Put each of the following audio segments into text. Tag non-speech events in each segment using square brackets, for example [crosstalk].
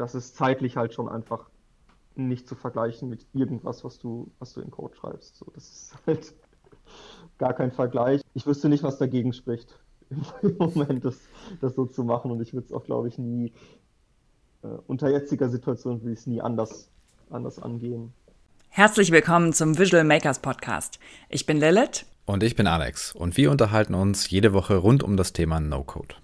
das ist zeitlich halt schon einfach nicht zu vergleichen mit irgendwas, was du, was du in Code schreibst. So, das ist [laughs] halt gar kein Vergleich. Ich wüsste nicht, was dagegen spricht, [laughs] im Moment das, das so zu machen. Und ich würde es auch, glaube ich, nie, äh, unter jetziger Situation würde ich es nie anders, anders angehen. Herzlich willkommen zum Visual Makers Podcast. Ich bin Lilith. Und ich bin Alex. Und wir unterhalten uns jede Woche rund um das Thema No-Code.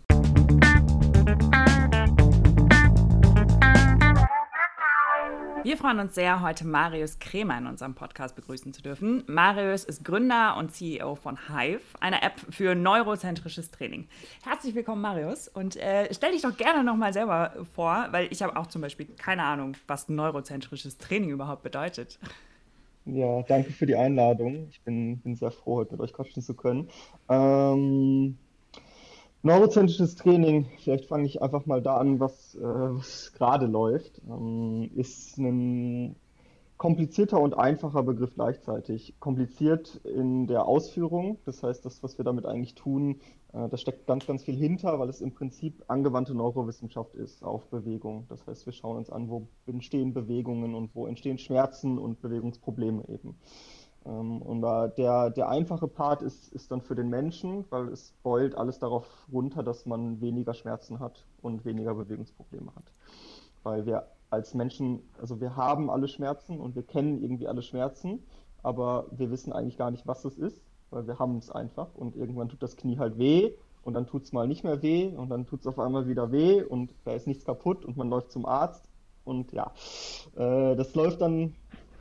Wir freuen uns sehr, heute Marius Kremer in unserem Podcast begrüßen zu dürfen. Marius ist Gründer und CEO von Hive, einer App für neurozentrisches Training. Herzlich willkommen, Marius. Und äh, stell dich doch gerne nochmal selber vor, weil ich habe auch zum Beispiel keine Ahnung, was neurozentrisches Training überhaupt bedeutet. Ja, danke für die Einladung. Ich bin, bin sehr froh, heute mit euch quatschen zu können. Ähm, Neurozentrisches Training, vielleicht fange ich einfach mal da an, was, äh, was gerade läuft, ähm, ist ein komplizierter und einfacher Begriff gleichzeitig. Kompliziert in der Ausführung, das heißt, das, was wir damit eigentlich tun, äh, da steckt ganz, ganz viel hinter, weil es im Prinzip angewandte Neurowissenschaft ist auf Bewegung. Das heißt, wir schauen uns an, wo entstehen Bewegungen und wo entstehen Schmerzen und Bewegungsprobleme eben. Ähm, und der, der einfache Part ist, ist dann für den Menschen, weil es beult alles darauf runter, dass man weniger Schmerzen hat und weniger Bewegungsprobleme hat. Weil wir als Menschen, also wir haben alle Schmerzen und wir kennen irgendwie alle Schmerzen, aber wir wissen eigentlich gar nicht, was es ist, weil wir haben es einfach und irgendwann tut das Knie halt weh und dann tut es mal nicht mehr weh und dann tut es auf einmal wieder weh und da ist nichts kaputt und man läuft zum Arzt und ja, äh, das läuft dann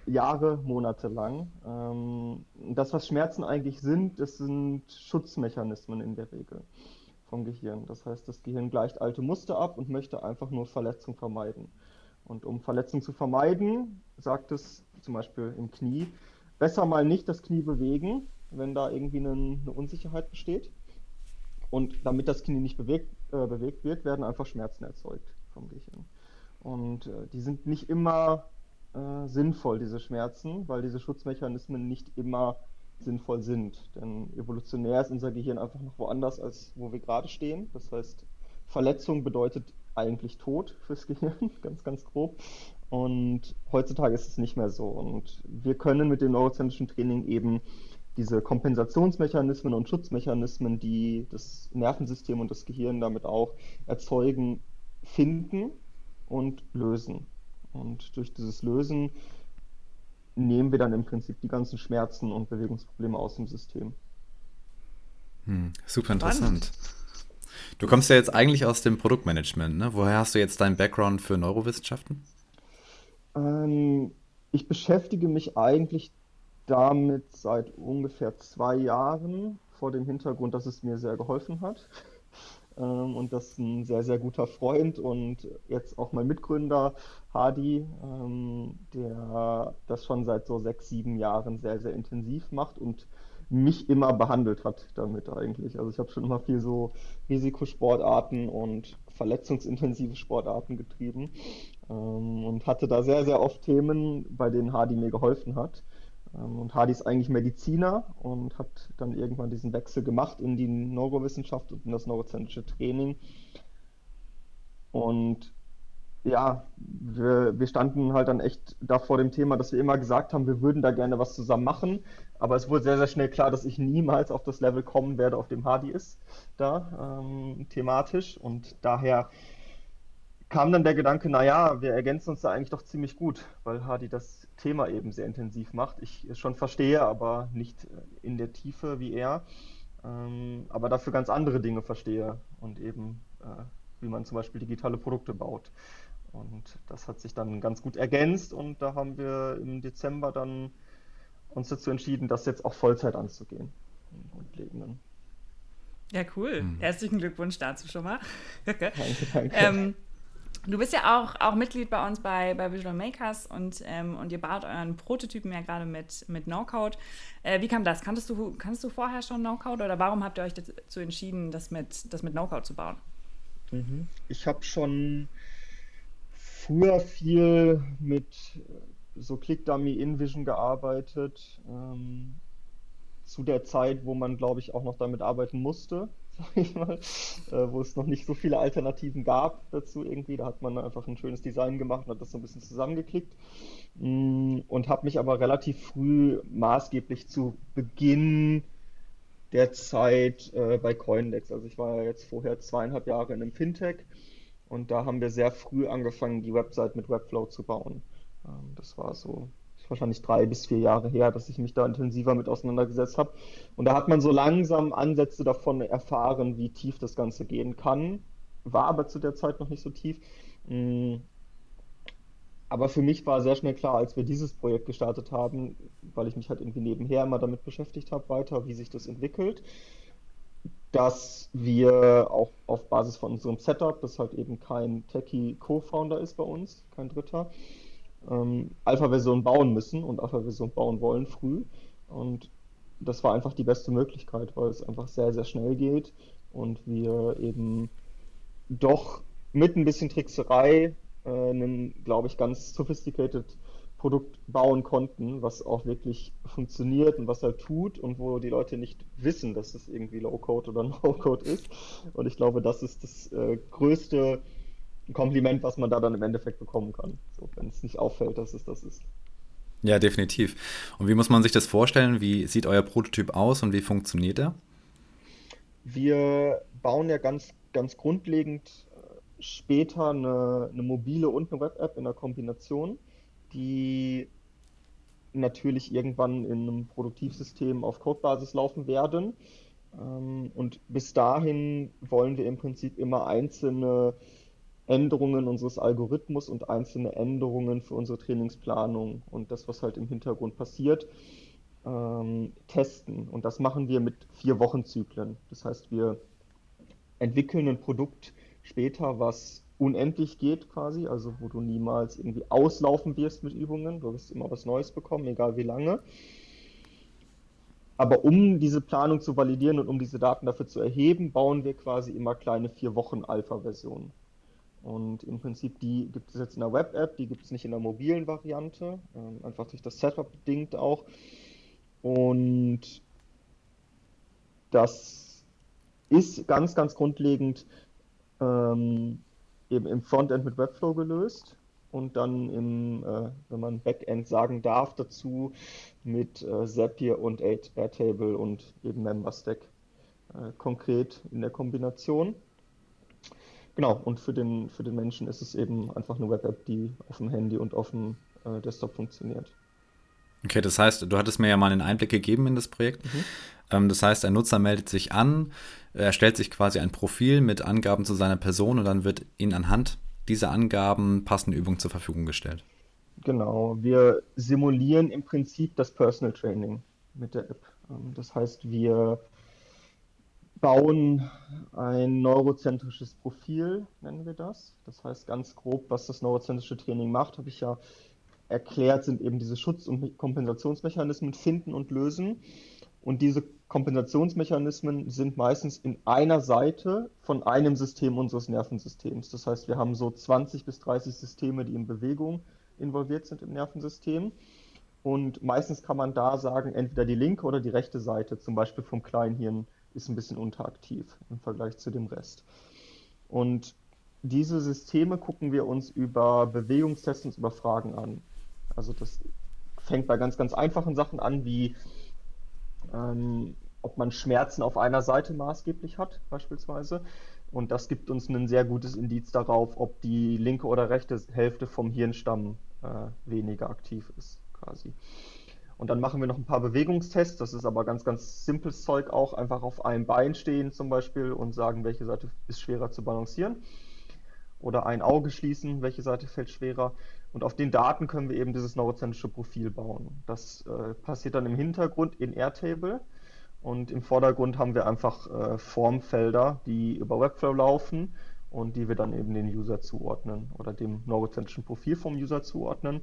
Jahre, Monate lang. Ähm, das, was Schmerzen eigentlich sind, das sind Schutzmechanismen in der Regel vom Gehirn. Das heißt, das Gehirn gleicht alte Muster ab und möchte einfach nur Verletzung vermeiden. Und um Verletzung zu vermeiden, sagt es zum Beispiel im Knie, besser mal nicht das Knie bewegen, wenn da irgendwie eine, eine Unsicherheit besteht. Und damit das Knie nicht bewegt, äh, bewegt wird, werden einfach Schmerzen erzeugt vom Gehirn. Und äh, die sind nicht immer äh, sinnvoll, diese Schmerzen, weil diese Schutzmechanismen nicht immer sinnvoll sind. Denn evolutionär ist unser Gehirn einfach noch woanders, als wo wir gerade stehen. Das heißt, Verletzung bedeutet eigentlich Tod fürs [laughs] Gehirn, ganz, ganz grob. Und heutzutage ist es nicht mehr so. Und wir können mit dem neurozentrischen Training eben diese Kompensationsmechanismen und Schutzmechanismen, die das Nervensystem und das Gehirn damit auch erzeugen, finden und lösen. Und durch dieses Lösen nehmen wir dann im Prinzip die ganzen Schmerzen und Bewegungsprobleme aus dem System. Hm, super interessant. Du kommst ja jetzt eigentlich aus dem Produktmanagement. Ne? Woher hast du jetzt deinen Background für Neurowissenschaften? Ähm, ich beschäftige mich eigentlich damit seit ungefähr zwei Jahren, vor dem Hintergrund, dass es mir sehr geholfen hat ähm, und das ein sehr, sehr guter Freund und jetzt auch mein Mitgründer Hadi, ähm, der das schon seit so sechs, sieben Jahren sehr, sehr intensiv macht und mich immer behandelt hat damit eigentlich. Also ich habe schon immer viel so Risikosportarten und verletzungsintensive Sportarten getrieben ähm, und hatte da sehr, sehr oft Themen, bei denen Hadi mir geholfen hat. Ähm, und Hardy ist eigentlich Mediziner und hat dann irgendwann diesen Wechsel gemacht in die Neurowissenschaft und in das neurozentrische Training. Und ja, wir, wir, standen halt dann echt da vor dem Thema, dass wir immer gesagt haben, wir würden da gerne was zusammen machen. Aber es wurde sehr, sehr schnell klar, dass ich niemals auf das Level kommen werde, auf dem Hardy ist, da ähm, thematisch. Und daher kam dann der Gedanke, naja, wir ergänzen uns da eigentlich doch ziemlich gut, weil Hardy das Thema eben sehr intensiv macht. Ich es schon verstehe, aber nicht in der Tiefe wie er. Ähm, aber dafür ganz andere Dinge verstehe und eben, äh, wie man zum Beispiel digitale Produkte baut. Und das hat sich dann ganz gut ergänzt und da haben wir im Dezember dann uns dazu entschieden, das jetzt auch Vollzeit anzugehen. Grundlegenden. Ja, cool. Mhm. Herzlichen Glückwunsch dazu schon mal. [laughs] danke, danke. Ähm, Du bist ja auch, auch Mitglied bei uns bei, bei Visual Makers und, ähm, und ihr baut euren Prototypen ja gerade mit, mit No-Code. Äh, wie kam das? Kanntest du, kannst du vorher schon No-Code oder warum habt ihr euch dazu entschieden, das mit, das mit No-Code zu bauen? Mhm. Ich habe schon früher viel mit so ClickDummy InVision gearbeitet. Ähm, zu der Zeit, wo man, glaube ich, auch noch damit arbeiten musste. Sag ich mal, äh, wo es noch nicht so viele Alternativen gab dazu irgendwie. Da hat man einfach ein schönes Design gemacht und hat das so ein bisschen zusammengeklickt. Mm, und habe mich aber relativ früh maßgeblich zu Beginn der Zeit äh, bei Coindex. Also ich war ja jetzt vorher zweieinhalb Jahre in einem Fintech und da haben wir sehr früh angefangen, die Website mit Webflow zu bauen. Ähm, das war so wahrscheinlich drei bis vier Jahre her, dass ich mich da intensiver mit auseinandergesetzt habe. Und da hat man so langsam Ansätze davon erfahren, wie tief das Ganze gehen kann. War aber zu der Zeit noch nicht so tief. Mm. Aber für mich war sehr schnell klar, als wir dieses Projekt gestartet haben, weil ich mich halt irgendwie nebenher immer damit beschäftigt habe, weiter, wie sich das entwickelt, dass wir auch auf Basis von unserem Setup, das halt eben kein Techie-Co-Founder ist bei uns, kein Dritter, ähm, Alpha-Version bauen müssen und Alpha-Version bauen wollen früh. Und das war einfach die beste Möglichkeit, weil es einfach sehr, sehr schnell geht und wir eben doch mit ein bisschen Trickserei äh, ein, glaube ich, ganz sophisticated Produkt bauen konnten, was auch wirklich funktioniert und was er tut und wo die Leute nicht wissen, dass es irgendwie Low-Code oder [laughs] No-Code ist. Und ich glaube, das ist das äh, größte Kompliment, was man da dann im Endeffekt bekommen kann. So, wenn es nicht auffällt, dass es das ist. Ja, definitiv. Und wie muss man sich das vorstellen? Wie sieht euer Prototyp aus und wie funktioniert er? Wir bauen ja ganz, ganz grundlegend äh, später eine, eine mobile und eine Web-App in der Kombination, die natürlich irgendwann in einem Produktivsystem auf Codebasis laufen werden. Ähm, und bis dahin wollen wir im Prinzip immer einzelne Änderungen unseres Algorithmus und einzelne Änderungen für unsere Trainingsplanung und das, was halt im Hintergrund passiert, ähm, testen. Und das machen wir mit vier Wochenzyklen. Das heißt, wir entwickeln ein Produkt später, was unendlich geht quasi, also wo du niemals irgendwie auslaufen wirst mit Übungen. Du wirst immer was Neues bekommen, egal wie lange. Aber um diese Planung zu validieren und um diese Daten dafür zu erheben, bauen wir quasi immer kleine vier Wochen Alpha-Versionen. Und im Prinzip, die gibt es jetzt in der Web-App, die gibt es nicht in der mobilen Variante, ähm, einfach durch das Setup bedingt auch. Und das ist ganz, ganz grundlegend ähm, eben im Frontend mit Webflow gelöst und dann im, äh, wenn man Backend sagen darf, dazu mit äh, Zapier und Airtable und eben MemberStack äh, konkret in der Kombination. Genau, und für den, für den Menschen ist es eben einfach eine Web-App, die auf dem Handy und auf dem äh, Desktop funktioniert. Okay, das heißt, du hattest mir ja mal einen Einblick gegeben in das Projekt. Mhm. Ähm, das heißt, ein Nutzer meldet sich an, er stellt sich quasi ein Profil mit Angaben zu seiner Person und dann wird ihnen anhand dieser Angaben passende Übungen zur Verfügung gestellt. Genau, wir simulieren im Prinzip das Personal Training mit der App. Ähm, das heißt, wir bauen ein neurozentrisches Profil, nennen wir das. Das heißt ganz grob, was das neurozentrische Training macht, habe ich ja erklärt, sind eben diese Schutz- und Kompensationsmechanismen finden und lösen. Und diese Kompensationsmechanismen sind meistens in einer Seite von einem System unseres Nervensystems. Das heißt, wir haben so 20 bis 30 Systeme, die in Bewegung involviert sind im Nervensystem. Und meistens kann man da sagen, entweder die linke oder die rechte Seite, zum Beispiel vom Kleinhirn, ist ein bisschen unteraktiv im Vergleich zu dem Rest. Und diese Systeme gucken wir uns über Bewegungstests und über Fragen an. Also das fängt bei ganz, ganz einfachen Sachen an, wie ähm, ob man Schmerzen auf einer Seite maßgeblich hat, beispielsweise. Und das gibt uns ein sehr gutes Indiz darauf, ob die linke oder rechte Hälfte vom Hirnstamm äh, weniger aktiv ist, quasi. Und dann machen wir noch ein paar Bewegungstests. Das ist aber ganz, ganz simples Zeug auch. Einfach auf einem Bein stehen zum Beispiel und sagen, welche Seite ist schwerer zu balancieren. Oder ein Auge schließen, welche Seite fällt schwerer. Und auf den Daten können wir eben dieses neurozentrische Profil bauen. Das äh, passiert dann im Hintergrund in Airtable. Und im Vordergrund haben wir einfach äh, Formfelder, die über Webflow laufen und die wir dann eben den User zuordnen oder dem neurozentrischen Profil vom User zuordnen.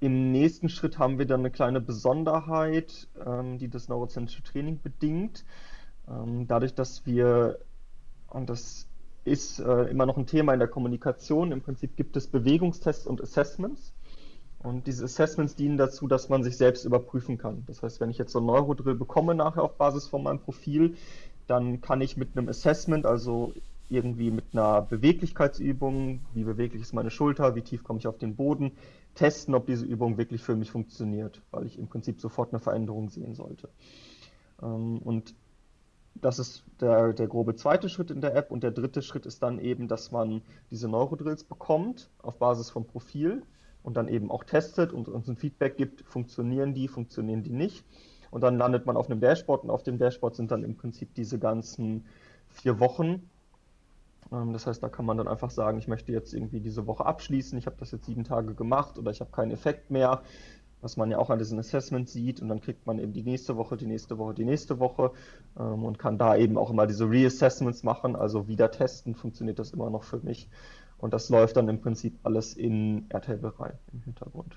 Im nächsten Schritt haben wir dann eine kleine Besonderheit, ähm, die das neurozentrische Training bedingt. Ähm, dadurch, dass wir, und das ist äh, immer noch ein Thema in der Kommunikation, im Prinzip gibt es Bewegungstests und Assessments. Und diese Assessments dienen dazu, dass man sich selbst überprüfen kann. Das heißt, wenn ich jetzt so ein Neurodrill bekomme nachher auf Basis von meinem Profil, dann kann ich mit einem Assessment, also irgendwie mit einer Beweglichkeitsübung, wie beweglich ist meine Schulter, wie tief komme ich auf den Boden, testen, ob diese Übung wirklich für mich funktioniert, weil ich im Prinzip sofort eine Veränderung sehen sollte. Ähm, und das ist der, der grobe zweite Schritt in der App. Und der dritte Schritt ist dann eben, dass man diese Neurodrills bekommt auf Basis vom Profil und dann eben auch testet und uns ein Feedback gibt, funktionieren die, funktionieren die nicht. Und dann landet man auf einem Dashboard und auf dem Dashboard sind dann im Prinzip diese ganzen vier Wochen. Ähm, das heißt, da kann man dann einfach sagen, ich möchte jetzt irgendwie diese Woche abschließen, ich habe das jetzt sieben Tage gemacht oder ich habe keinen Effekt mehr was man ja auch an diesen Assessments sieht. Und dann kriegt man eben die nächste Woche, die nächste Woche, die nächste Woche ähm, und kann da eben auch immer diese Reassessments machen, also wieder testen, funktioniert das immer noch für mich. Und das läuft dann im Prinzip alles in Airtable rein im Hintergrund.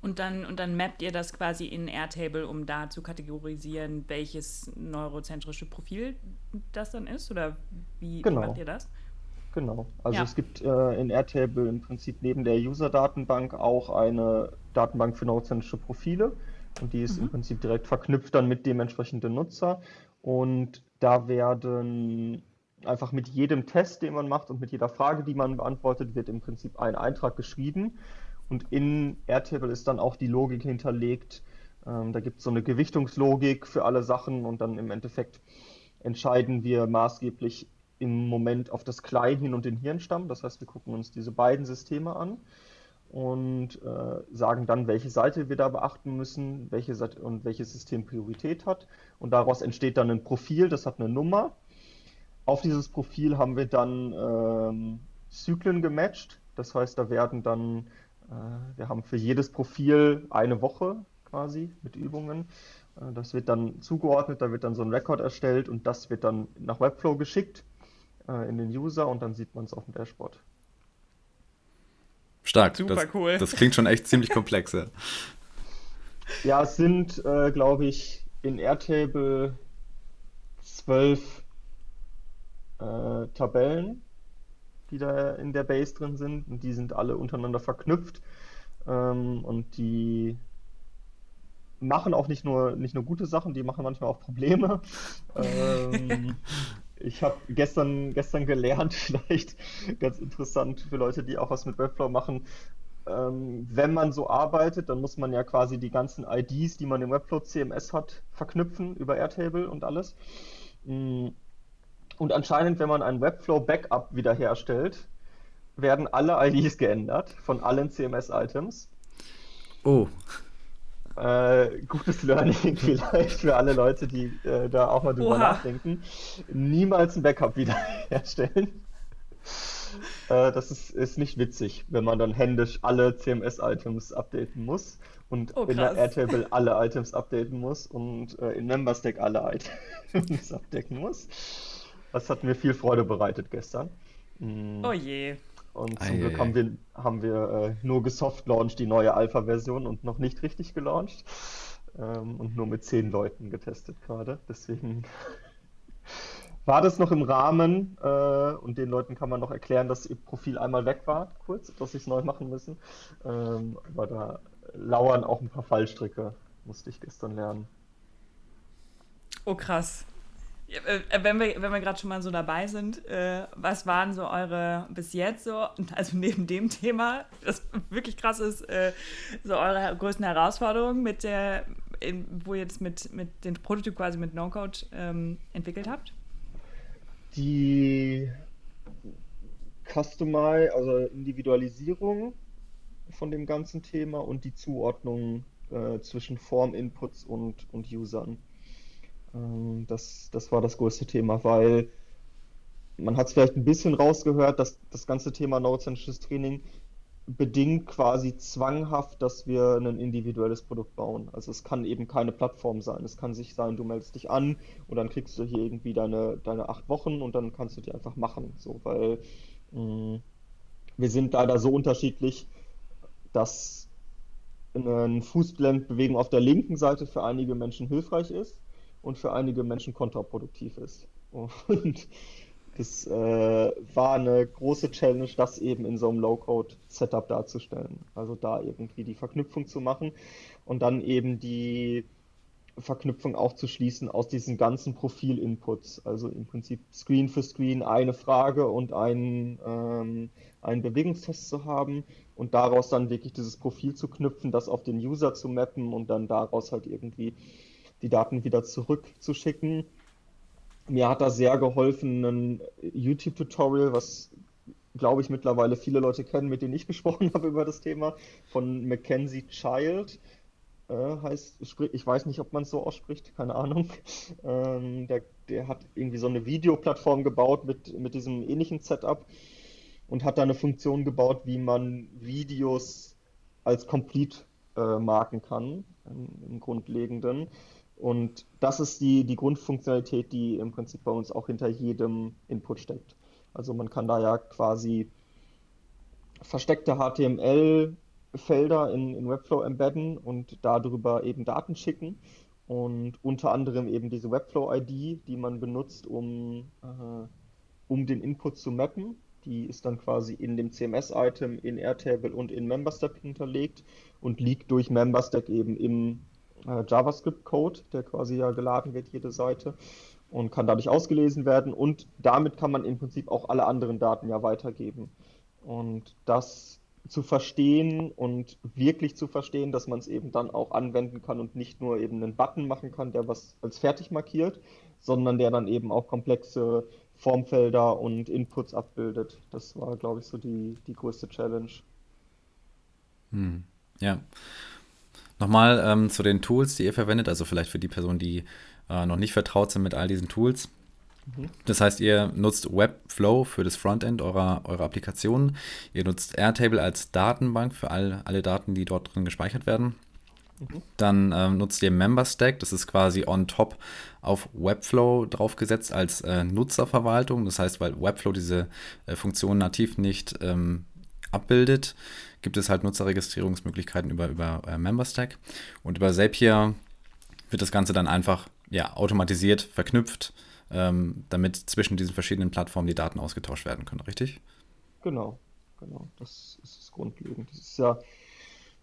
Und dann, und dann mappt ihr das quasi in Airtable, um da zu kategorisieren, welches neurozentrische Profil das dann ist? Oder wie, genau. wie macht ihr das? Genau. Also ja. es gibt äh, in Airtable im Prinzip neben der User-Datenbank auch eine Datenbank für neurozentrische Profile und die ist mhm. im Prinzip direkt verknüpft dann mit dem entsprechenden Nutzer und da werden einfach mit jedem Test, den man macht und mit jeder Frage, die man beantwortet, wird im Prinzip ein Eintrag geschrieben und in Airtable ist dann auch die Logik hinterlegt. Ähm, da gibt es so eine Gewichtungslogik für alle Sachen und dann im Endeffekt entscheiden wir maßgeblich im Moment auf das Kleinhirn und den Hirnstamm. Das heißt, wir gucken uns diese beiden Systeme an und äh, sagen dann, welche Seite wir da beachten müssen, welche Seite und welches System Priorität hat. Und daraus entsteht dann ein Profil, das hat eine Nummer. Auf dieses Profil haben wir dann ähm, Zyklen gematcht. Das heißt, da werden dann, wir haben für jedes Profil eine Woche quasi mit Übungen. Äh, das wird dann zugeordnet, da wird dann so ein Rekord erstellt und das wird dann nach Webflow geschickt äh, in den User und dann sieht man es auf dem Dashboard. Stark. Super das, cool. Das klingt schon echt ziemlich komplex. Ja, ja es sind, äh, glaube ich, in Airtable zwölf äh, Tabellen, die da in der Base drin sind. Und die sind alle untereinander verknüpft. Ähm, und die machen auch nicht nur, nicht nur gute Sachen, die machen manchmal auch Probleme. [laughs] ähm, ich habe gestern, gestern gelernt, [laughs] vielleicht ganz interessant für Leute, die auch was mit Webflow machen. Ähm, wenn man so arbeitet, dann muss man ja quasi die ganzen IDs, die man im Webflow CMS hat, verknüpfen über Airtable und alles. Mm. Und anscheinend, wenn man ein Webflow Backup wiederherstellt, werden alle IDs geändert von allen CMS-Items. Oh. Äh, gutes Learning [laughs] vielleicht für alle Leute, die äh, da auch mal drüber Oha. nachdenken. Niemals ein Backup wiederherstellen. [laughs] äh, das ist, ist nicht witzig, wenn man dann händisch alle CMS-Items updaten muss und oh, in der Airtable [laughs] alle Items updaten muss und äh, in MemberStack alle Items abdecken muss. Das hat mir viel Freude bereitet gestern. Mm. Oh je. Und zum Glück haben wir, haben wir äh, nur gesoft-launched die neue Alpha-Version und noch nicht richtig gelauncht. Ähm, und nur mit zehn Leuten getestet gerade. Deswegen [laughs] war das noch im Rahmen äh, und den Leuten kann man noch erklären, dass ihr Profil einmal weg war, kurz, dass sie es neu machen müssen. Ähm, aber da lauern auch ein paar Fallstricke, musste ich gestern lernen. Oh krass. Äh, äh, wenn wir, wenn wir gerade schon mal so dabei sind, äh, was waren so eure bis jetzt so, [laughs] also neben dem Thema, das wirklich krass ist, äh, so eure größten Herausforderungen mit der, in, wo ihr jetzt mit, mit den Prototyp quasi mit No-Code ähm, entwickelt habt? Die Customize, also Individualisierung von dem ganzen Thema und die Zuordnung äh, zwischen Form-Inputs und, und Usern. Ähm, das, das war das größte Thema, weil man hat es vielleicht ein bisschen rausgehört, dass das ganze Thema neurozentrisches Training bedingt quasi zwanghaft, dass wir ein individuelles Produkt bauen. Also es kann eben keine Plattform sein. Es kann sich sein, du meldest dich an und dann kriegst du hier irgendwie deine, deine acht Wochen und dann kannst du die einfach machen. So, weil mh, mm, wir sind leider so unterschiedlich, dass eine Fußblendbewegung auf der linken Seite für einige Menschen hilfreich ist und für einige Menschen kontraproduktiv ist. Und es äh, war eine große Challenge, das eben in so einem Low-Code-Setup darzustellen. Also da irgendwie die Verknüpfung zu machen und dann eben die Verknüpfung auch zu schließen aus diesen ganzen Profil-Inputs. Also im Prinzip Screen für Screen eine Frage und einen, ähm, einen Bewegungstest zu haben und daraus dann wirklich dieses Profil zu knüpfen, das auf den User zu mappen und dann daraus halt irgendwie die Daten wieder zurückzuschicken. Mir hat da sehr geholfen ein YouTube-Tutorial, was glaube ich mittlerweile viele Leute kennen, mit denen ich [laughs] gesprochen habe über das Thema, von Mackenzie Child äh, heißt, ich weiß nicht, ob man es so ausspricht, keine Ahnung. [laughs] Ähm, der, der hat irgendwie so eine Videoplattform gebaut mit, mit diesem ähnlichen Setup und hat da eine Funktion gebaut, wie man Videos als complete äh, marken kann, im, im, Grundlegenden. Und das ist die, die Grundfunktionalität, die im Prinzip bei uns auch hinter jedem Input steckt. Also man kann da ja quasi versteckte HTML Felder in, in Webflow embedden und darüber eben Daten schicken. Und unter anderem eben diese Webflow-ID, die man benutzt, um, äh, um den Input zu mappen. Die ist dann quasi in dem CMS-Item, in Airtable und in MemberStack hinterlegt und liegt durch MemberStack eben im äh, JavaScript-Code, der quasi ja geladen wird, jede Seite, und kann dadurch ausgelesen werden. Und damit kann man im Prinzip auch alle anderen Daten ja weitergeben. Und das zu verstehen und wirklich zu verstehen, dass man es eben dann auch anwenden kann und nicht nur eben einen Button machen kann, der was als fertig markiert, sondern der dann eben auch komplexe Formfelder und Inputs abbildet. Das war, glaube ich, so die, die größte Challenge. Hm. Ja. Nochmal ähm, zu den Tools, die ihr verwendet, also vielleicht für die Personen, die äh, noch nicht vertraut sind mit all diesen Tools. Das heißt, ihr nutzt Webflow für das Frontend eurer, eurer Applikation. Ihr nutzt Airtable als Datenbank für all, alle Daten, die dort drin gespeichert werden. Mhm. Dann ähm, nutzt ihr MemberStack, das ist quasi on top auf Webflow draufgesetzt als äh, Nutzerverwaltung. Das heißt, weil Webflow diese äh, Funktion nativ nicht ähm, abbildet, gibt es halt Nutzerregistrierungsmöglichkeiten über, über äh, MemberStack. Und über Zapier wird das Ganze dann einfach ja, automatisiert verknüpft ähm, damit zwischen diesen verschiedenen Plattformen die Daten ausgetauscht werden können, richtig? Genau, genau. Das ist das grundlegend. Das ist ja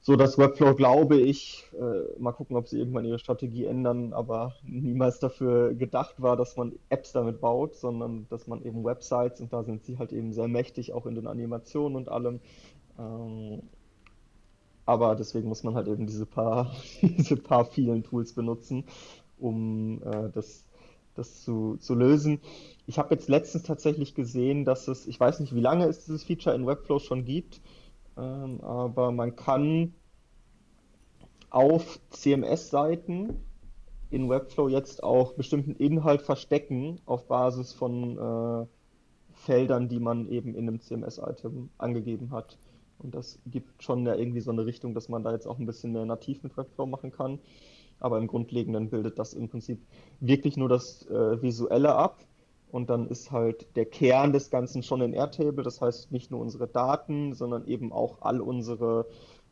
so, dass Webflow, glaube ich, äh, mal gucken, ob sie irgendwann ihre Strategie ändern, aber niemals dafür gedacht war, dass man Apps damit baut, sondern dass man eben Websites und da sind sie halt eben sehr mächtig, auch in den Animationen und allem. Ähm, aber deswegen muss man halt eben diese paar, [laughs] diese paar vielen Tools benutzen, um äh, das das zu, zu lösen. Ich habe jetzt letztens tatsächlich gesehen, dass es, ich weiß nicht, wie lange es dieses Feature in Webflow schon gibt, ähm, aber man kann auf CMS-Seiten in Webflow jetzt auch bestimmten Inhalt verstecken auf Basis von äh, Feldern, die man eben in einem CMS-Item angegeben hat. Und das gibt schon ja irgendwie so eine Richtung, dass man da jetzt auch ein bisschen mehr nativ mit Webflow machen kann aber im Grundlegenden bildet das im Prinzip wirklich nur das äh, Visuelle ab. Und dann ist halt der Kern des Ganzen schon in Airtable. Das heißt nicht nur unsere Daten, sondern eben auch all unsere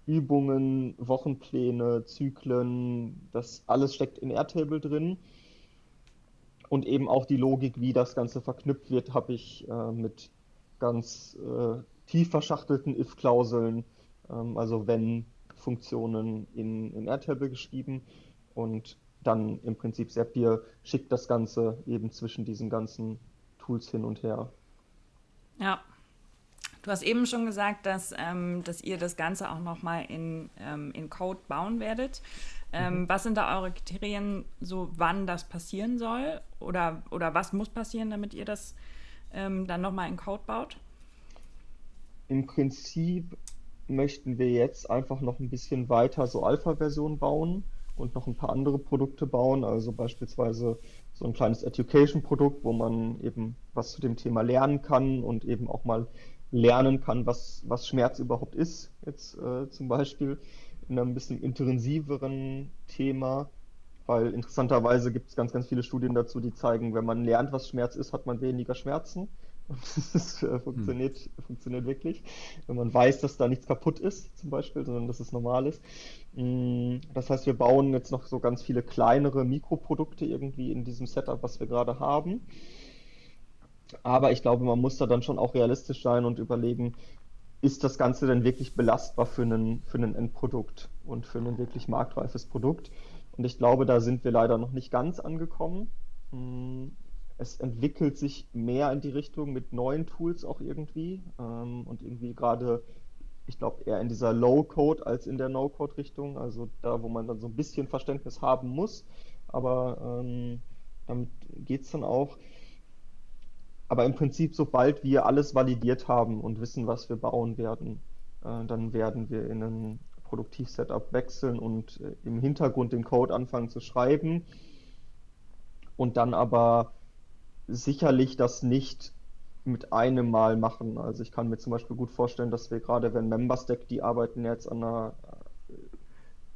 Übungen, Wochenpläne, Zyklen. Das alles steckt in Airtable drin. Und eben auch die Logik, wie das Ganze verknüpft wird, habe ich äh, mit ganz äh, tief verschachtelten if-Klauseln, ähm, also wenn Funktionen in, in Airtable geschrieben und dann im Prinzip Zapier schickt das Ganze eben zwischen diesen ganzen Tools hin und her. Ja. Du hast eben schon gesagt, dass, ähm, dass ihr das Ganze auch nochmal in, ähm, in Code bauen werdet. Ähm, mhm. Was sind da eure Kriterien, so wann das passieren soll? Oder, oder was muss passieren, damit ihr das ähm, dann nochmal in Code baut? Im Prinzip möchten wir jetzt einfach noch ein bisschen weiter so Alpha-Version bauen und noch ein paar andere Produkte bauen, also beispielsweise so ein kleines Education-Produkt, wo man eben was zu dem Thema lernen kann und eben auch mal lernen kann, was, was Schmerz überhaupt ist, jetzt äh, zum Beispiel in einem bisschen intensiveren Thema, weil interessanterweise gibt es ganz, ganz viele Studien dazu, die zeigen, wenn man lernt, was Schmerz ist, hat man weniger Schmerzen. [laughs] Das äh, funktioniert, hm. funktioniert wirklich. Wenn man weiß, dass da nichts kaputt ist, zum Beispiel, sondern dass es normal ist. Mm, das heißt, wir bauen jetzt noch so ganz viele kleinere Mikroprodukte irgendwie in diesem Setup, was wir gerade haben. Aber ich glaube, man muss da dann schon auch realistisch sein und überlegen, ist das Ganze denn wirklich belastbar für einen, für ein Endprodukt und für ein wirklich marktreifes Produkt? Und ich glaube, da sind wir leider noch nicht ganz angekommen. Es entwickelt sich mehr in die Richtung mit neuen Tools auch irgendwie. Ähm, und irgendwie gerade, ich glaube, eher in dieser Low-Code als in der No-Code-Richtung. Also da, wo man dann so ein bisschen Verständnis haben muss. Aber ähm, damit geht es dann auch. Aber im Prinzip, sobald wir alles validiert haben und wissen, was wir bauen werden, äh, dann werden wir in ein Produktiv-Setup wechseln und äh, im Hintergrund den Code anfangen zu schreiben. Und dann aber sicherlich das nicht mit einem Mal machen. Also ich kann mir zum Beispiel gut vorstellen, dass wir gerade, wenn MemberStack, die arbeiten jetzt an einer äh,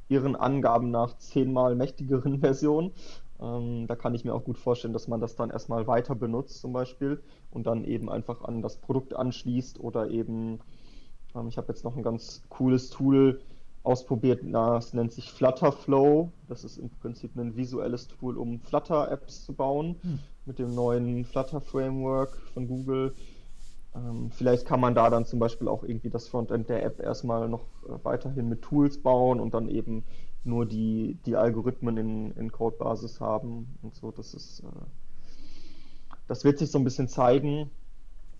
ihren Angaben nach zehnmal mächtigeren [laughs] Version. Ähm, da kann ich mir auch gut vorstellen, dass man das dann erstmal weiter benutzt zum Beispiel und dann eben einfach an das Produkt anschließt oder eben, ähm, ich habe jetzt noch ein ganz cooles Tool ausprobiert, das nennt sich Flutterflow. Das ist im Prinzip ein visuelles Tool, um Flutter-Apps zu bauen hm. mit dem neuen Flutter-Framework von Google. Ähm, vielleicht kann man da dann zum Beispiel auch irgendwie das Frontend der App erstmal noch äh, weiterhin mit Tools bauen und dann eben nur die, die Algorithmen in, in Codebasis haben und so. Das ist, äh, das wird sich so ein bisschen zeigen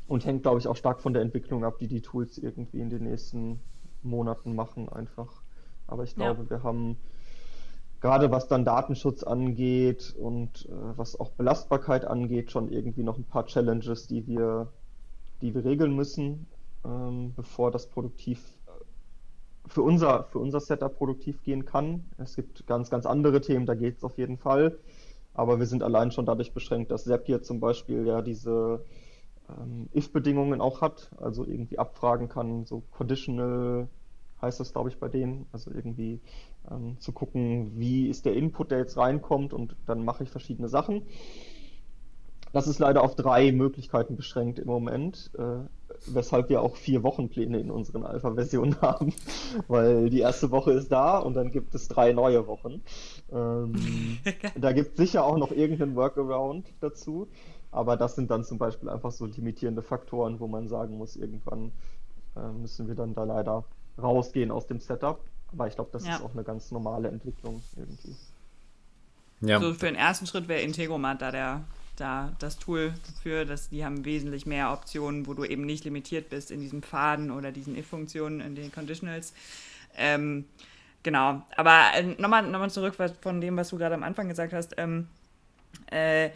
und hängt, glaube ich, auch stark von der Entwicklung ab, die die Tools irgendwie in den nächsten Monaten machen einfach. Aber ich glaube, ja. wir haben gerade was dann Datenschutz angeht und äh, was auch Belastbarkeit angeht, schon irgendwie noch ein paar Challenges, die wir, die wir regeln müssen, ähm, bevor das produktiv für unser, für unser Setup produktiv gehen kann. Es gibt ganz, ganz andere Themen, da geht es auf jeden Fall. Aber wir sind allein schon dadurch beschränkt, dass Zapier zum Beispiel ja diese ähm, If-Bedingungen auch hat, also irgendwie abfragen kann, so conditional heißt das, glaube ich, bei denen. Also irgendwie ähm, zu gucken, wie ist der Input, der jetzt reinkommt und dann mache ich verschiedene Sachen. Das ist leider auf drei Möglichkeiten beschränkt im Moment, äh, weshalb wir auch vier Wochenpläne in unseren Alpha-Versionen [laughs] haben, weil die erste Woche ist da und dann gibt es drei neue Wochen. Ähm, [laughs] da gibt es sicher auch noch irgendeinen Workaround dazu, aber das sind dann zum Beispiel einfach so limitierende Faktoren, wo man sagen muss, irgendwann äh, müssen wir dann da leider rausgehen aus dem Setup. Aber ich glaube, das ja. ist auch eine ganz normale Entwicklung irgendwie. Ja. So für den ersten Schritt wäre Integromat da der da das Tool für, dass die haben wesentlich mehr Optionen, wo du eben nicht limitiert bist in diesem Pfaden oder diesen if-Funktionen in den Conditionals. Ähm, genau, aber äh, nochmal noch mal zurück von dem, was du gerade am Anfang gesagt hast. Ähm, äh,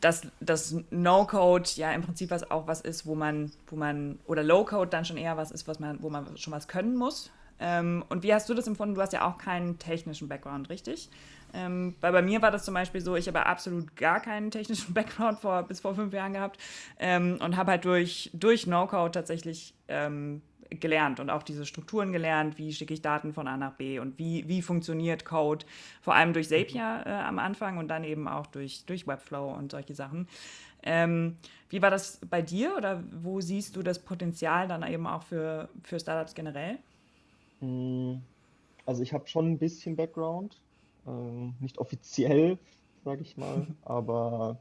dass das No-Code ja im Prinzip was auch was ist, wo man, wo man, oder Low-Code dann schon eher was ist, was man, wo man schon was können muss. Ähm, und wie hast du das empfunden? Du hast ja auch keinen technischen Background, richtig? Ähm, weil bei mir war das zum Beispiel so, ich habe absolut gar keinen technischen [laughs] Background vor, bis vor fünf Jahren gehabt ähm, und habe halt durch, durch No-Code tatsächlich ähm, gelernt und auch diese Strukturen gelernt, wie schicke ich Daten von A nach B und wie, wie funktioniert Code, vor allem durch Zapier äh, am Anfang und dann eben auch durch, durch Webflow und solche Sachen. Ähm, wie war das bei dir oder wo siehst du das Potenzial dann eben auch für, für Startups generell? Hm, also ich habe schon ein bisschen Background, ähm, nicht offiziell, sage ich mal, [laughs] aber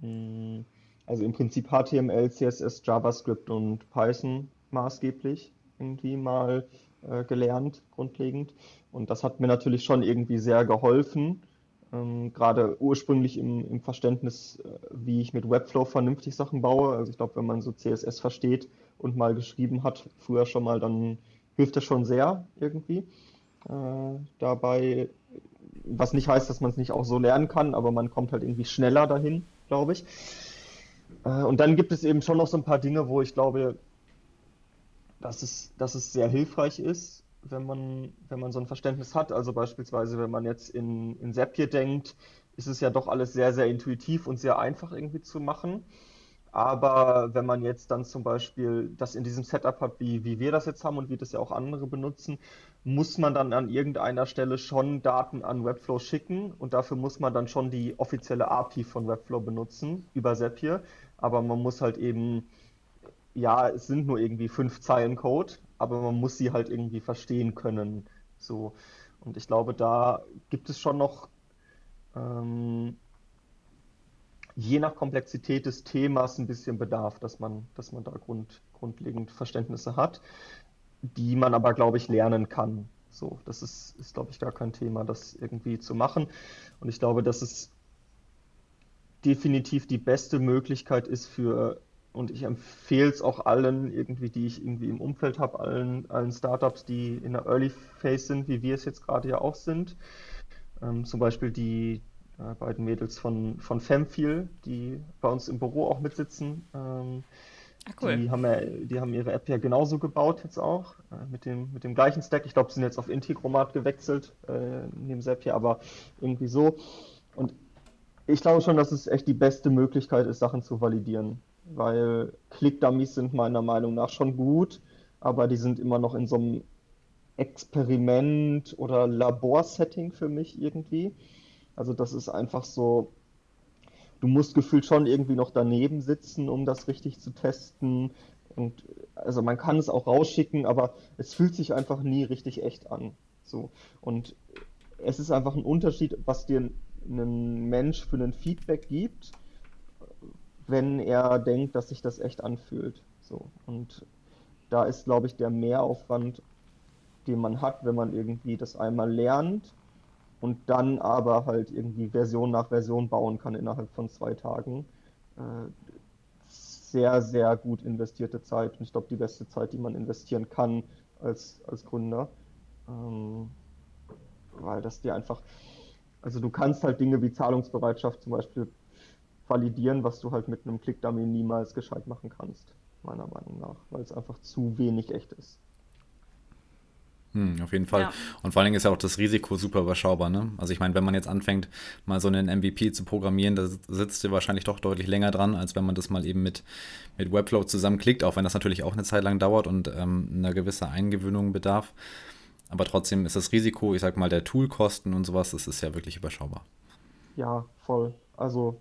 mh, hm, also im Prinzip HTML, CSS, JavaScript und Python maßgeblich irgendwie mal äh, gelernt, grundlegend. Und das hat mir natürlich schon irgendwie sehr geholfen, ähm, gerade ursprünglich im, im Verständnis, äh, wie ich mit Webflow vernünftig Sachen baue. Also ich glaube, wenn man so CSS versteht und mal geschrieben hat, früher schon mal, dann hilft das schon sehr irgendwie. Äh, dabei was nicht heißt, dass man es nicht auch so lernen kann, aber man kommt halt irgendwie schneller dahin, glaube ich. Äh, und dann gibt es eben schon noch so ein paar Dinge, wo ich glaube, dass es, dass es sehr hilfreich ist, wenn man, wenn man so ein Verständnis hat. Also beispielsweise, wenn man jetzt in, in Zapier denkt, ist es ja doch alles sehr, sehr intuitiv und sehr einfach irgendwie zu machen. Aber wenn man jetzt dann zum Beispiel das in diesem Setup hat, wie, wie wir das jetzt haben und wie das ja auch andere benutzen, muss man dann an irgendeiner Stelle schon Daten an Webflow schicken und dafür muss man dann schon die offizielle API von Webflow benutzen über Zapier. Aber man muss halt eben, ja, es sind nur irgendwie fünf Zeilen Code, aber man muss sie halt irgendwie verstehen können. So. Und ich glaube, da gibt es schon noch ähm, je nach Komplexität des Themas ein bisschen Bedarf, dass man, dass man da grund, grundlegend Verständnisse hat, die man aber, glaube ich, lernen kann. So, das ist, ist glaube ich, gar kein Thema, das irgendwie zu machen. Und ich glaube, dass es definitiv die beste Möglichkeit ist für, und ich empfehle es auch allen irgendwie, die ich irgendwie im Umfeld habe, allen, allen Startups, die in der Early Phase sind, wie wir es jetzt gerade ja auch sind. Ähm, zum Beispiel die äh, beiden Mädels von, von Femfeel, die bei uns im Büro auch mitsitzen. Ähm, Ah, cool. Die haben, ja, die haben ihre App ja genauso gebaut jetzt auch, äh, mit, dem, mit dem gleichen Stack. Ich glaube, sie sind jetzt auf Integromat gewechselt, äh, neben Zapier, aber irgendwie so. Und ich glaube schon, dass es echt die beste Möglichkeit ist, Sachen zu validieren, weil Click-Dummies sind meiner Meinung nach schon gut, aber die sind immer noch in so einem Experiment- oder Laborsetting für mich irgendwie. Also das ist einfach so, du musst gefühlt schon irgendwie noch daneben sitzen, um das richtig zu testen. Und also man kann es auch rausschicken, aber es fühlt sich einfach nie richtig echt an. So. Und es ist einfach ein Unterschied, was dir ein Mensch für ein Feedback gibt, wenn er denkt, dass sich das echt anfühlt. So. Und da ist, glaube ich, der Mehraufwand, den man hat, wenn man irgendwie das einmal lernt und dann aber halt irgendwie Version nach Version bauen kann innerhalb von zwei Tagen. Äh, sehr, sehr gut investierte Zeit und ich glaube die beste Zeit, die man investieren kann als, als Gründer. Ähm, weil das dir einfach, also du kannst halt Dinge wie Zahlungsbereitschaft zum Beispiel validieren, was du halt mit einem Click-Dummy niemals gescheit machen kannst, meiner Meinung nach, weil es einfach zu wenig echt ist. Hm, auf jeden Fall. Ja. Und vor allen Dingen ist ja auch das Risiko super überschaubar. Ne? Also ich meine, wenn man jetzt anfängt, mal so einen MVP zu programmieren, da sitzt ihr wahrscheinlich doch deutlich länger dran, als wenn man das mal eben mit, mit Webflow zusammenklickt, auch wenn das natürlich auch eine Zeit lang dauert und ähm, eine gewisse Eingewöhnung bedarf. Aber trotzdem ist das Risiko, ich sag mal, der Toolkosten und sowas, das ist ja wirklich überschaubar. Ja, voll. Also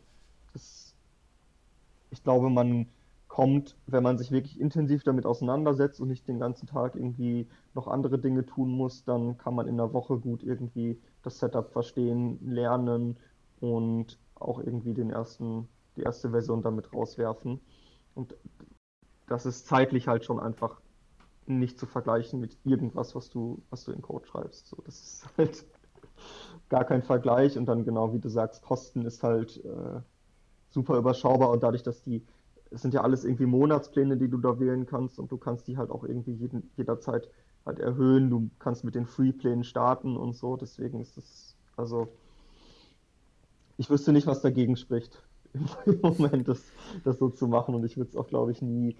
ich glaube, man kommt, wenn man sich wirklich intensiv damit auseinandersetzt und nicht den ganzen Tag irgendwie noch andere Dinge tun muss, dann kann man in der Woche gut irgendwie das Setup verstehen, lernen und auch irgendwie den ersten, die erste Version damit rauswerfen. Und das ist zeitlich halt schon einfach nicht zu vergleichen mit irgendwas, was du, was du in Code schreibst. So, das ist [laughs] halt gar kein Vergleich und dann genau wie du sagst, Kosten ist halt äh, super überschaubar und dadurch, dass die es sind ja alles irgendwie Monatspläne, die du da wählen kannst und du kannst die halt auch irgendwie jeden, jederzeit halt erhöhen. Du kannst mit den Free-Plänen starten und so. Deswegen ist es, also, ich wüsste nicht, was dagegen spricht, [laughs] im Moment das, das so zu machen und ich würde es auch, glaube ich, nie,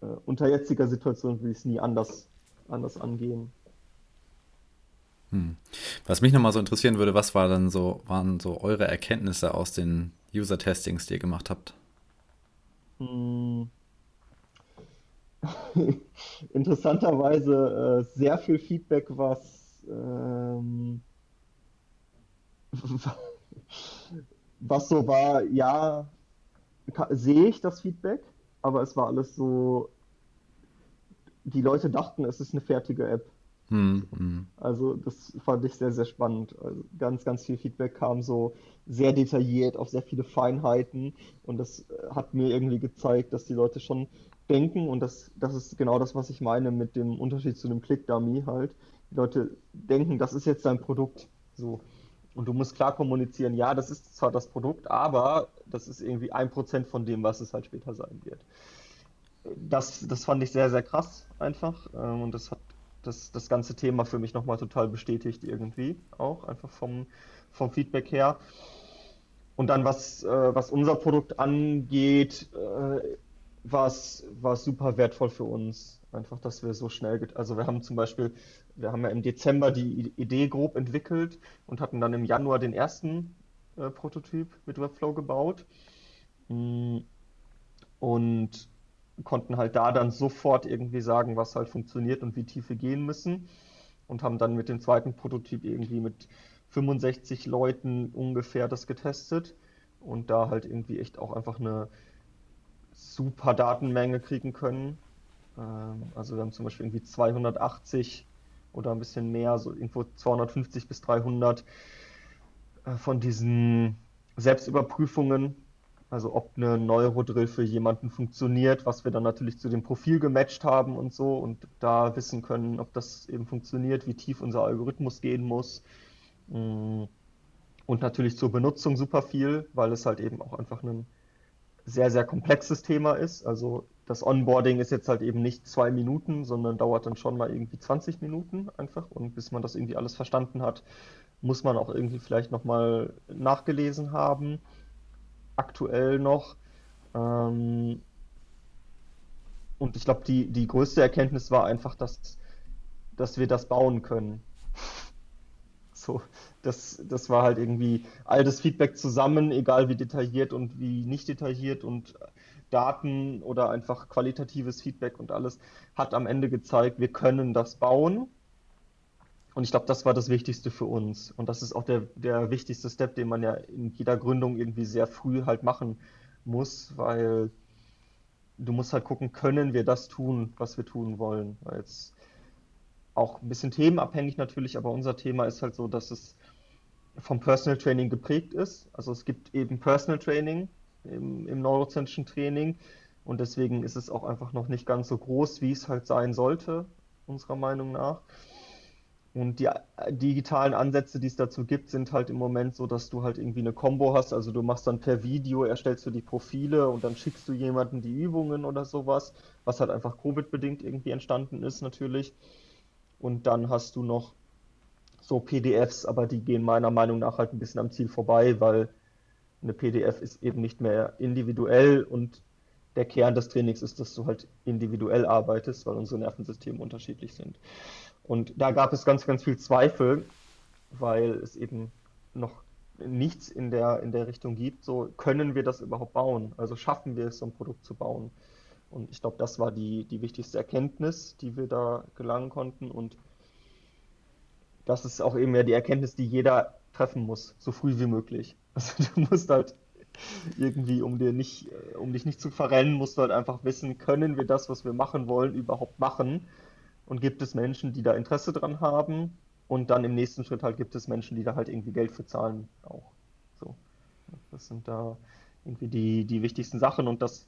äh, unter jetziger Situation würde ich es nie anders, anders angehen. Hm. Was mich nochmal so interessieren würde, was war dann so, waren so eure Erkenntnisse aus den User-Testings, die ihr gemacht habt? Hm. [laughs] Interessanterweise äh, sehr viel Feedback, was, ähm, [laughs] was so war, ja, sehe ich das Feedback, aber es war alles so, die Leute dachten, es ist eine fertige App. Mhm. Also das fand ich sehr, sehr spannend. Also ganz, ganz viel Feedback kam so sehr detailliert auf sehr viele Feinheiten und das äh, hat mir irgendwie gezeigt, dass die Leute schon denken und das, das ist genau das, was ich meine mit dem Unterschied zu einem Click-Dummy halt. Die Leute denken, das ist jetzt dein Produkt. So. Und du musst klar kommunizieren, ja, das ist zwar das Produkt, aber das ist irgendwie ein Prozent von dem, was es halt später sein wird. Das, das fand ich sehr, sehr krass einfach. Ähm, und das hat das, das ganze Thema für mich nochmal total bestätigt irgendwie auch, einfach vom, vom Feedback her. Und dann, was, äh, was unser Produkt angeht, äh, war es super wertvoll für uns, einfach, dass wir so schnell, also wir haben zum Beispiel, wir haben ja im Dezember die Idee grob entwickelt und hatten dann im Januar den ersten äh, Prototyp mit Webflow gebaut. Mm, und konnten halt da dann sofort irgendwie sagen, was halt funktioniert und wie tief wir gehen müssen. Und haben dann mit dem zweiten Prototyp irgendwie mit 65 Leuten ungefähr das getestet und da halt irgendwie echt auch einfach eine super Datenmenge kriegen können. Ähm, also wir haben zum Beispiel irgendwie 280 oder ein bisschen mehr, so irgendwo 250 bis 300 äh, von diesen Selbstüberprüfungen Also ob eine Neurodrill für jemanden funktioniert, was wir dann natürlich zu dem Profil gematcht haben und so und da wissen können, ob das eben funktioniert, wie tief unser Algorithmus gehen muss. Mm. Und natürlich zur Benutzung super viel, weil es halt eben auch einfach ein sehr, sehr komplexes Thema ist. Also das Onboarding ist jetzt halt eben nicht zwei Minuten, sondern dauert dann schon mal irgendwie 20 Minuten einfach. Und bis man das irgendwie alles verstanden hat, muss man auch irgendwie vielleicht nochmal nachgelesen haben. Aktuell noch. Ähm, und ich glaube, die, die größte Erkenntnis war einfach, dass, dass wir das bauen können. [laughs] So, das, das war halt irgendwie all das Feedback zusammen, egal wie detailliert und wie nicht detailliert und Daten oder einfach qualitatives Feedback und alles, hat am Ende gezeigt, wir können das bauen. Und ich glaube, das war das Wichtigste für uns. Und das ist auch der, der wichtigste Step, den man ja in jeder Gründung irgendwie sehr früh halt machen muss, weil du musst halt gucken, können wir das tun, was wir tun wollen. Weil jetzt auch ein bisschen themenabhängig natürlich, aber unser Thema ist halt so, dass es vom Personal Training geprägt ist. Also es gibt eben Personal Training im, im neurozentrischen Training und deswegen ist es auch einfach noch nicht ganz so groß, wie es halt sein sollte, unserer Meinung nach. Und die digitalen Ansätze, die es dazu gibt, sind halt im Moment so, dass du halt irgendwie eine Combo hast. Also du machst dann per Video, erstellst du die Profile und dann schickst du jemanden die Übungen oder sowas, was halt einfach Covid-bedingt irgendwie entstanden ist natürlich. Und dann hast du noch so PDFs, aber die gehen meiner Meinung nach halt ein bisschen am Ziel vorbei, weil eine PDF ist eben nicht mehr individuell und der Kern des Trainings ist, dass du halt individuell arbeitest, weil unsere Nervensysteme unterschiedlich sind. Und da gab es ganz, ganz viel Zweifel, weil es eben noch nichts in der, in der Richtung gibt. So können wir das überhaupt bauen? Also schaffen wir es, so ein Produkt zu bauen? Und ich glaube, das war die, die wichtigste Erkenntnis, die wir da gelangen konnten. Und das ist auch eben ja die Erkenntnis, die jeder treffen muss, so früh wie möglich. [laughs] Also du musst halt irgendwie, um dir nicht, um dich nicht zu verrennen, musst du halt einfach wissen, können wir das, was wir machen wollen, überhaupt machen? Und gibt es Menschen, die da Interesse dran haben? Und dann im nächsten Schritt halt gibt es Menschen, die da halt irgendwie Geld für zahlen auch. So. Das sind da irgendwie die, die wichtigsten Sachen und das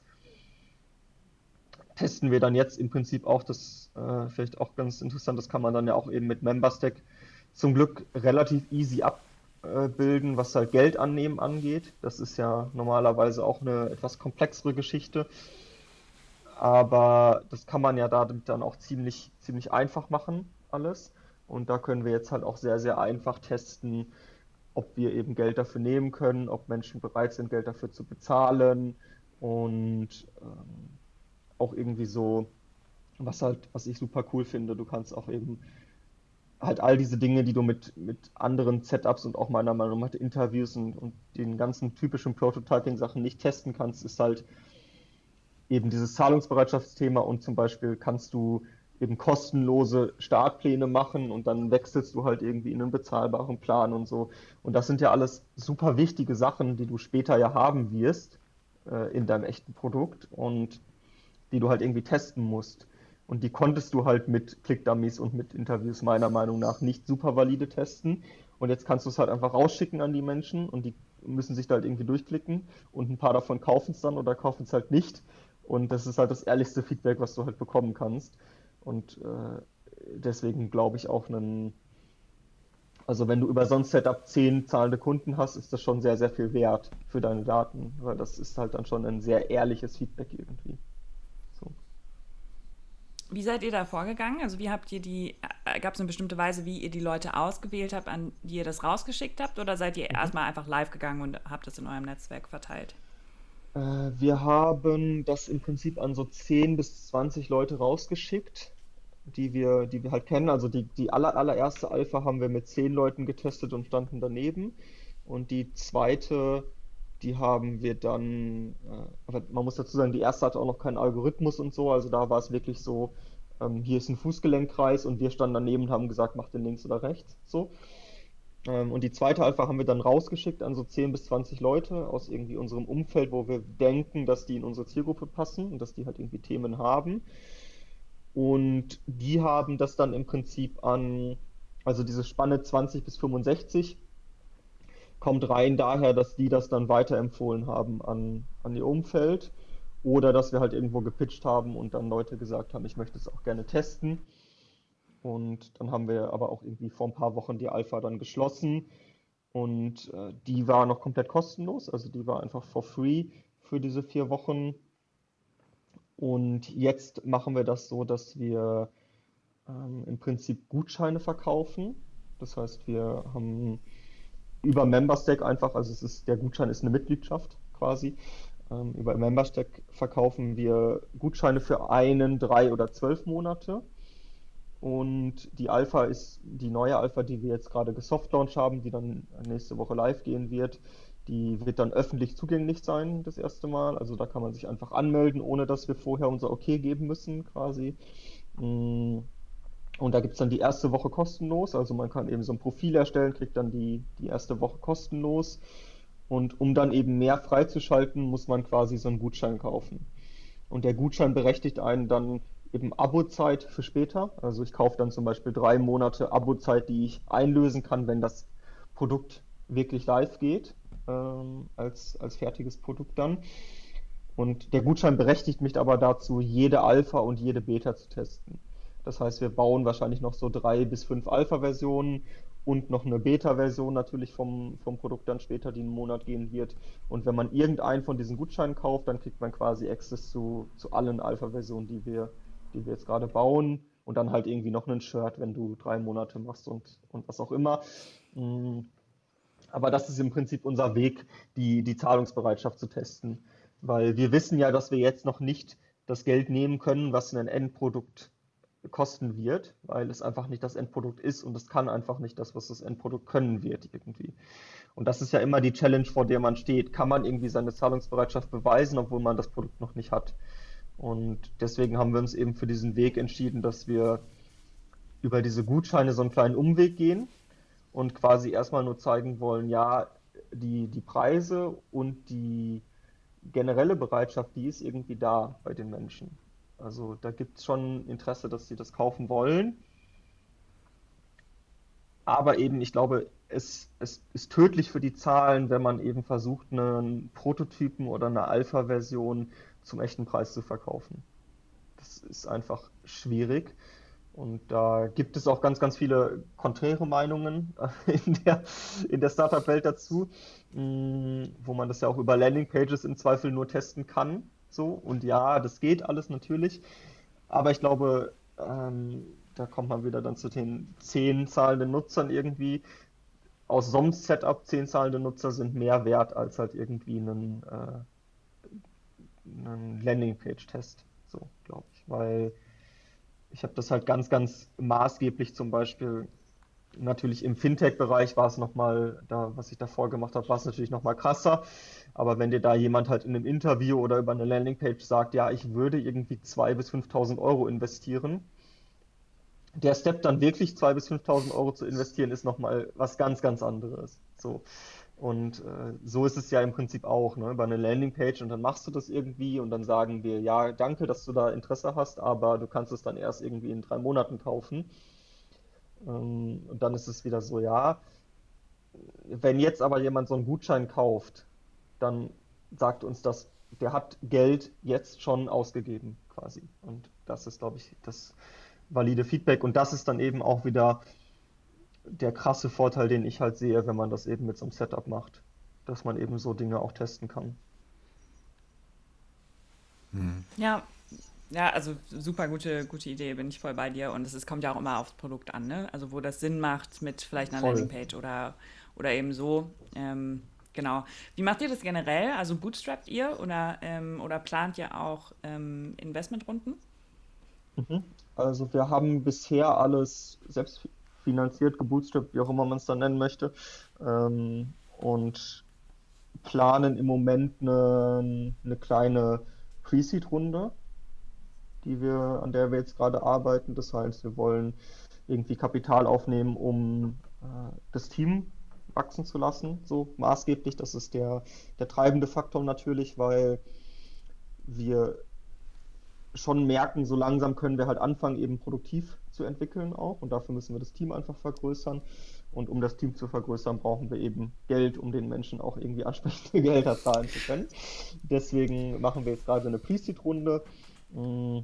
testen wir dann jetzt im Prinzip auch, das äh, vielleicht auch ganz interessant, das kann man dann ja auch eben mit MemberStack zum Glück relativ easy abbilden, was halt Geld annehmen angeht. Das ist ja normalerweise auch eine etwas komplexere Geschichte. Aber das kann man ja damit dann auch ziemlich, ziemlich einfach machen, alles. Und da können wir jetzt halt auch sehr, sehr einfach testen, ob wir eben Geld dafür nehmen können, ob Menschen bereit sind, Geld dafür zu bezahlen. Und ähm, auch irgendwie so, was halt, was ich super cool finde, du kannst auch eben halt all diese Dinge, die du mit, mit anderen Setups und auch meiner Meinung nach Interviews und, und den ganzen typischen Prototyping-Sachen nicht testen kannst, ist halt eben dieses Zahlungsbereitschaftsthema und zum Beispiel kannst du eben kostenlose Startpläne machen und dann wechselst du halt irgendwie in einen bezahlbaren Plan und so. Und das sind ja alles super wichtige Sachen, die du später ja haben wirst äh, in deinem echten Produkt. Und die du halt irgendwie testen musst. Und die konntest du halt mit Click-Dummies und mit Interviews meiner Meinung nach nicht super valide testen. Und jetzt kannst du es halt einfach rausschicken an die Menschen und die müssen sich da halt irgendwie durchklicken und ein paar davon kaufen es dann oder kaufen es halt nicht. Und das ist halt das ehrlichste Feedback, was du halt bekommen kannst. Und äh, deswegen glaube ich auch einen, also wenn du über so ein Setup zehn zahlende Kunden hast, ist das schon sehr, sehr viel wert für deine Daten, weil das ist halt dann schon ein sehr ehrliches Feedback irgendwie. Wie seid ihr da vorgegangen? Also wie habt ihr die, äh, gab es eine bestimmte Weise, wie ihr die Leute ausgewählt habt, an die ihr das rausgeschickt habt? Oder seid ihr mhm. erstmal einfach live gegangen und habt es in eurem Netzwerk verteilt? Äh, wir haben das im Prinzip an so 10 bis 20 Leute rausgeschickt, die wir, die wir halt kennen. Also die, die aller, allererste Alpha haben wir mit 10 Leuten getestet und standen daneben. Und die zweite die haben wir dann, äh, aber man muss dazu sagen, die erste hatte auch noch keinen Algorithmus und so, also da war es wirklich so, ähm, hier ist ein Fußgelenkkreis und wir standen daneben und haben gesagt, mach den links oder rechts, so. Ähm, und die zweite Alpha haben wir dann rausgeschickt an so 10 bis 20 Leute aus irgendwie unserem Umfeld, wo wir denken, dass die in unsere Zielgruppe passen und dass die halt irgendwie Themen haben. Und die haben das dann im Prinzip an, also diese Spanne 20 bis 65, kommt rein daher, dass die das dann weiterempfohlen haben an, an ihr Umfeld oder dass wir halt irgendwo gepitcht haben und dann Leute gesagt haben, ich möchte es auch gerne testen. Und dann haben wir aber auch irgendwie vor ein paar Wochen die Alpha dann geschlossen und äh, die war noch komplett kostenlos, also die war einfach for free für diese vier Wochen. Und jetzt machen wir das so, dass wir ähm, im Prinzip Gutscheine verkaufen. Das heißt, wir haben über Memberstack einfach, also es ist, der Gutschein ist eine Mitgliedschaft quasi. Ähm, über Memberstack verkaufen wir Gutscheine für einen, drei oder zwölf Monate. Und die Alpha ist die neue Alpha, die wir jetzt gerade gesoftlaunch haben, die dann nächste Woche live gehen wird. Die wird dann öffentlich zugänglich sein, das erste Mal. Also da kann man sich einfach anmelden, ohne dass wir vorher unser Okay geben müssen, quasi. Mm. Und da gibt es dann die erste Woche kostenlos. Also man kann eben so ein Profil erstellen, kriegt dann die, die erste Woche kostenlos. Und um dann eben mehr freizuschalten, muss man quasi so einen Gutschein kaufen. Und der Gutschein berechtigt einen dann eben Abozeit für später. Also ich kaufe dann zum Beispiel drei Monate Abozeit, die ich einlösen kann, wenn das Produkt wirklich live geht, ähm, als, als fertiges Produkt dann. Und der Gutschein berechtigt mich aber dazu, jede Alpha und jede Beta zu testen. Das heißt, wir bauen wahrscheinlich noch so drei bis fünf Alpha-Versionen und noch eine Beta-Version natürlich vom, vom Produkt dann später, die einen Monat gehen wird. Und wenn man irgendeinen von diesen Gutscheinen kauft, dann kriegt man quasi Access zu, zu allen Alpha-Versionen, die wir, die wir jetzt gerade bauen. Und dann halt irgendwie noch ein Shirt, wenn du drei Monate machst und, und was auch immer. Mm. Aber das ist im Prinzip unser Weg, die, die Zahlungsbereitschaft zu testen. Weil wir wissen ja, dass wir jetzt noch nicht das Geld nehmen können, was ein Endprodukt kosten wird, weil es einfach nicht das Endprodukt ist und es kann einfach nicht das, was das Endprodukt können wird irgendwie. Und das ist ja immer die Challenge, vor der man steht. Kann man irgendwie seine Zahlungsbereitschaft beweisen, obwohl man das Produkt noch nicht hat? Und deswegen haben wir uns eben für diesen Weg entschieden, dass wir über diese Gutscheine so einen kleinen Umweg gehen und quasi erstmal nur zeigen wollen, ja, die, die Preise und die generelle Bereitschaft, die ist irgendwie da bei den Menschen. Also da gibt es schon Interesse, dass sie das kaufen wollen. Aber eben, ich glaube, es, es ist tödlich für die Zahlen, wenn man eben versucht, einen Prototypen oder eine Alpha-Version zum echten Preis zu verkaufen. Das ist einfach schwierig. Und da gibt es auch ganz, ganz viele konträre Meinungen [laughs] in der, in der Startup-Welt dazu, mm, wo man das ja auch über Landing-Pages im Zweifel nur testen kann. So, und ja, das geht alles natürlich. Aber ich glaube, ähm, da kommt man wieder dann zu den zehn zahlenden Nutzern irgendwie. Aus so einem Setup zehn zahlende Nutzer sind mehr wert als halt irgendwie einen, äh, einen Landingpage-Test. So, glaube ich. Weil ich habe das halt ganz, ganz maßgeblich zum Beispiel natürlich im Fintech-Bereich war es nochmal, da, was ich davor gemacht habe, war es natürlich nochmal krasser. Aber wenn dir da jemand halt in einem Interview oder über eine Landingpage sagt, ja, ich würde irgendwie 2.000 bis 5.000 Euro investieren, der Step dann wirklich 2.000 bis 5.000 Euro zu investieren, ist nochmal was ganz, ganz anderes. So. Und äh, so ist es ja im Prinzip auch, ne? Bei einer Landingpage und dann machst du das irgendwie und dann sagen wir, ja, danke, dass du da Interesse hast, aber du kannst es dann erst irgendwie in drei Monaten kaufen. Ähm, und dann ist es wieder so, ja, wenn jetzt aber jemand so einen Gutschein kauft, dann sagt uns das, der hat Geld jetzt schon ausgegeben quasi. Und das ist, glaube ich, das valide Feedback. Und das ist dann eben auch wieder der krasse Vorteil, den ich halt sehe, wenn man das eben mit so einem Setup macht, dass man eben so Dinge auch testen kann. Hm. Ja, ja, also super gute, gute Idee, bin ich voll bei dir. Und es ist, kommt ja auch immer aufs Produkt an, ne? Also wo das Sinn macht mit vielleicht einer Landingpage oder, oder eben so. Ähm, genau. Wie macht ihr das generell? Also bootstrapt ihr oder, ähm, oder plant ihr auch ähm, Investmentrunden? Mhm. Also wir haben bisher alles selbst finanziert, gebootstrapped, wie auch immer man es dann nennen möchte. Ähm, und planen im Moment eine, eine kleine Pre-Seed-Runde die wir, an der wir jetzt gerade arbeiten. Das heißt, wir wollen irgendwie Kapital aufnehmen, um äh, das Team wachsen zu lassen, so maßgeblich. Das ist der, der treibende Faktor natürlich, weil wir schon merken, so langsam können wir halt anfangen, eben produktiv zu entwickeln auch. Und dafür müssen wir das Team einfach vergrößern. Und um das Team zu vergrößern, brauchen wir eben Geld, um den Menschen auch irgendwie ansprechende [laughs] Gelder zahlen zu können. Deswegen machen wir jetzt gerade eine Pre-Seed-Runde mm,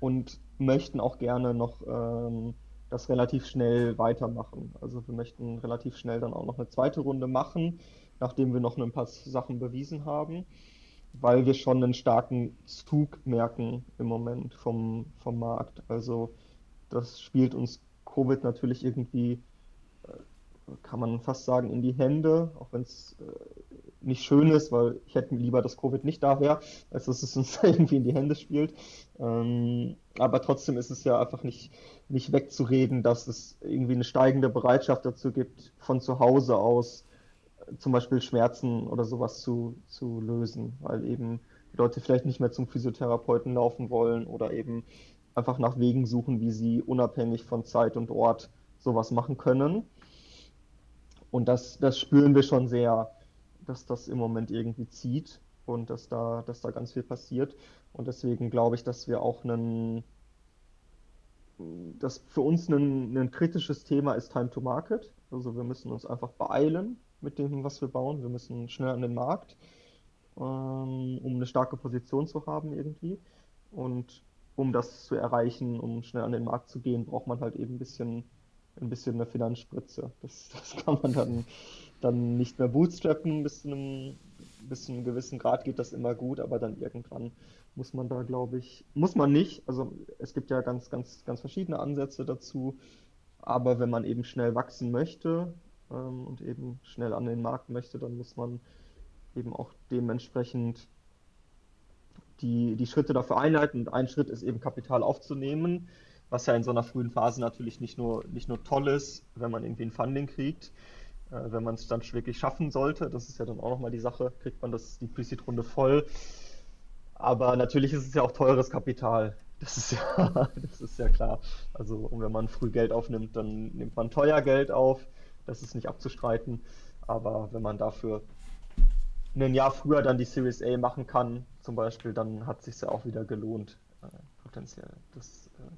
und möchten auch gerne noch ähm, das relativ schnell weitermachen. Also wir möchten relativ schnell dann auch noch eine zweite Runde machen, nachdem wir noch ein paar Sachen bewiesen haben, weil wir schon einen starken Zug merken im Moment vom, vom Markt. Also das spielt uns Covid natürlich irgendwie kann man fast sagen, in die Hände, auch wenn es äh, nicht schön ist, weil ich hätte lieber, dass Covid nicht da wäre, als dass es uns [laughs] irgendwie in die Hände spielt. Ähm, aber trotzdem ist es ja einfach nicht, nicht wegzureden, dass es irgendwie eine steigende Bereitschaft dazu gibt, von zu Hause aus äh, zum Beispiel Schmerzen oder sowas zu, zu lösen, weil eben die Leute vielleicht nicht mehr zum Physiotherapeuten laufen wollen oder eben einfach nach Wegen suchen, wie sie unabhängig von Zeit und Ort sowas machen können. Und das, das spüren wir schon sehr, dass das im Moment irgendwie zieht und dass da, dass da ganz viel passiert. Und deswegen glaube ich, dass wir auch einen, dass für uns ein, ein kritisches Thema ist Time to Market. Also wir müssen uns einfach beeilen mit dem, was wir bauen. Wir müssen schnell an den Markt, ähm, um eine starke Position zu haben irgendwie. Und um das zu erreichen, um schnell an den Markt zu gehen, braucht man halt eben ein bisschen ein bisschen eine Finanzspritze. Das, [laughs] das kann man dann, dann nicht mehr bootstrappen. Bis zu, einem, bis zu einem gewissen Grad geht das immer gut, aber dann irgendwann muss man da, glaube ich, muss man nicht. Also es gibt ja ganz, ganz, ganz verschiedene Ansätze dazu. Aber wenn man eben schnell wachsen möchte ähm, und eben schnell an den Markt möchte, dann muss man eben auch dementsprechend die, die Schritte dafür einleiten. Und ein Schritt ist eben Kapital aufzunehmen was ja in so einer frühen Phase natürlich nicht nur, nicht nur toll ist, wenn man irgendwie ein Funding kriegt, äh, wenn man es dann wirklich schaffen sollte. Das ist ja dann auch nochmal die Sache, kriegt man das, die Pre-Seed-Runde voll. Aber natürlich ist es ja auch teures Kapital. Das ist ja, [laughs] das ist ja klar. Also wenn man früh Geld aufnimmt, dann nimmt man teuer Geld auf. Das ist nicht abzustreiten. Aber wenn man dafür ein Jahr früher dann die Series A machen kann, zum Beispiel, dann hat es sich ja auch wieder gelohnt, äh, potenziell. Das äh,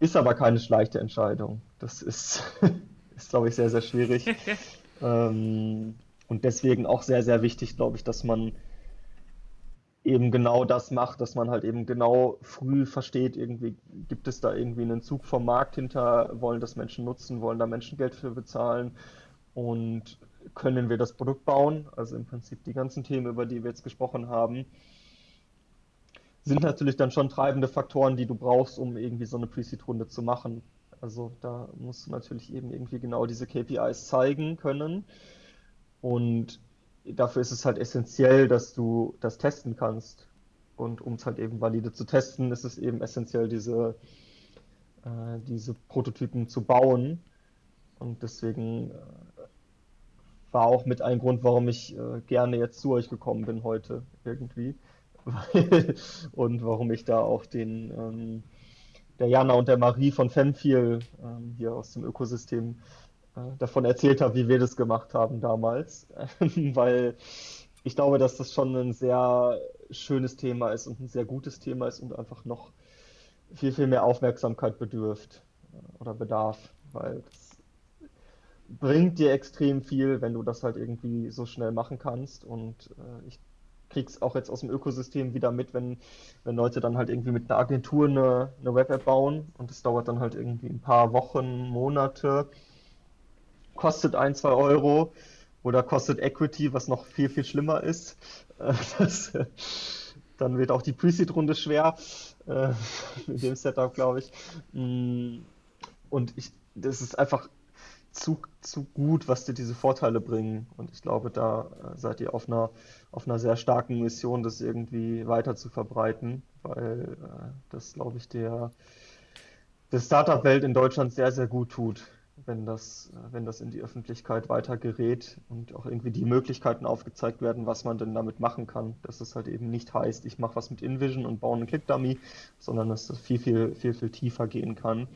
ist aber keine leichte Entscheidung. Das ist, [laughs] ist glaube ich, sehr, sehr schwierig. [laughs] ähm, und deswegen auch sehr, sehr wichtig, glaube ich, dass man eben genau das macht, dass man halt eben genau früh versteht, irgendwie gibt es da irgendwie einen Zug vom Markt hinter, wollen das Menschen nutzen, wollen da Menschen Geld für bezahlen und können wir das Produkt bauen? Also im Prinzip die ganzen Themen, über die wir jetzt gesprochen haben sind natürlich dann schon treibende Faktoren, die du brauchst, um irgendwie so eine Pre-Seed-Runde zu machen. Also da musst du natürlich eben irgendwie genau diese KPIs zeigen können. Und dafür ist es halt essentiell, dass du das testen kannst. Und um es halt eben valide zu testen, ist es eben essentiell, diese, äh, diese Prototypen zu bauen. Und deswegen äh, war auch mit ein Grund, warum ich äh, gerne jetzt zu euch gekommen bin heute irgendwie. [laughs] Und warum ich da auch den ähm, der Jana und der Marie von Femfeel ähm, hier aus dem Ökosystem äh, davon erzählt habe, wie wir das gemacht haben damals, [laughs] weil ich glaube, dass das schon ein sehr schönes Thema ist und ein sehr gutes Thema ist und einfach noch viel, viel mehr Aufmerksamkeit bedürft äh, oder bedarf, weil das bringt dir extrem viel, wenn du das halt irgendwie so schnell machen kannst und äh, ich krieg's auch jetzt aus dem Ökosystem wieder mit, wenn, wenn Leute dann halt irgendwie mit einer Agentur eine, eine Web-App bauen und es dauert dann halt irgendwie ein paar Wochen, Monate, kostet ein, zwei Euro oder kostet Equity, was noch viel, viel schlimmer ist. [laughs] Das, [laughs] dann wird auch die Pre-Seed-Runde schwer, äh, [laughs] mit dem Setup, glaube ich. Mm, und ich, das ist einfach zu, zu gut, was dir diese Vorteile bringen. Und ich glaube, da äh, seid ihr auf einer, auf einer sehr starken Mission, das irgendwie weiter zu verbreiten, weil äh, das, glaube ich, der, der Startup-Welt in Deutschland sehr, sehr gut tut, wenn das, äh, wenn das in die Öffentlichkeit weiter gerät und auch irgendwie die Möglichkeiten aufgezeigt werden, was man denn damit machen kann. Dass es halt eben nicht heißt, ich mache was mit InVision und baue einen Click-Dummy, sondern dass das viel, viel, viel, viel tiefer gehen kann.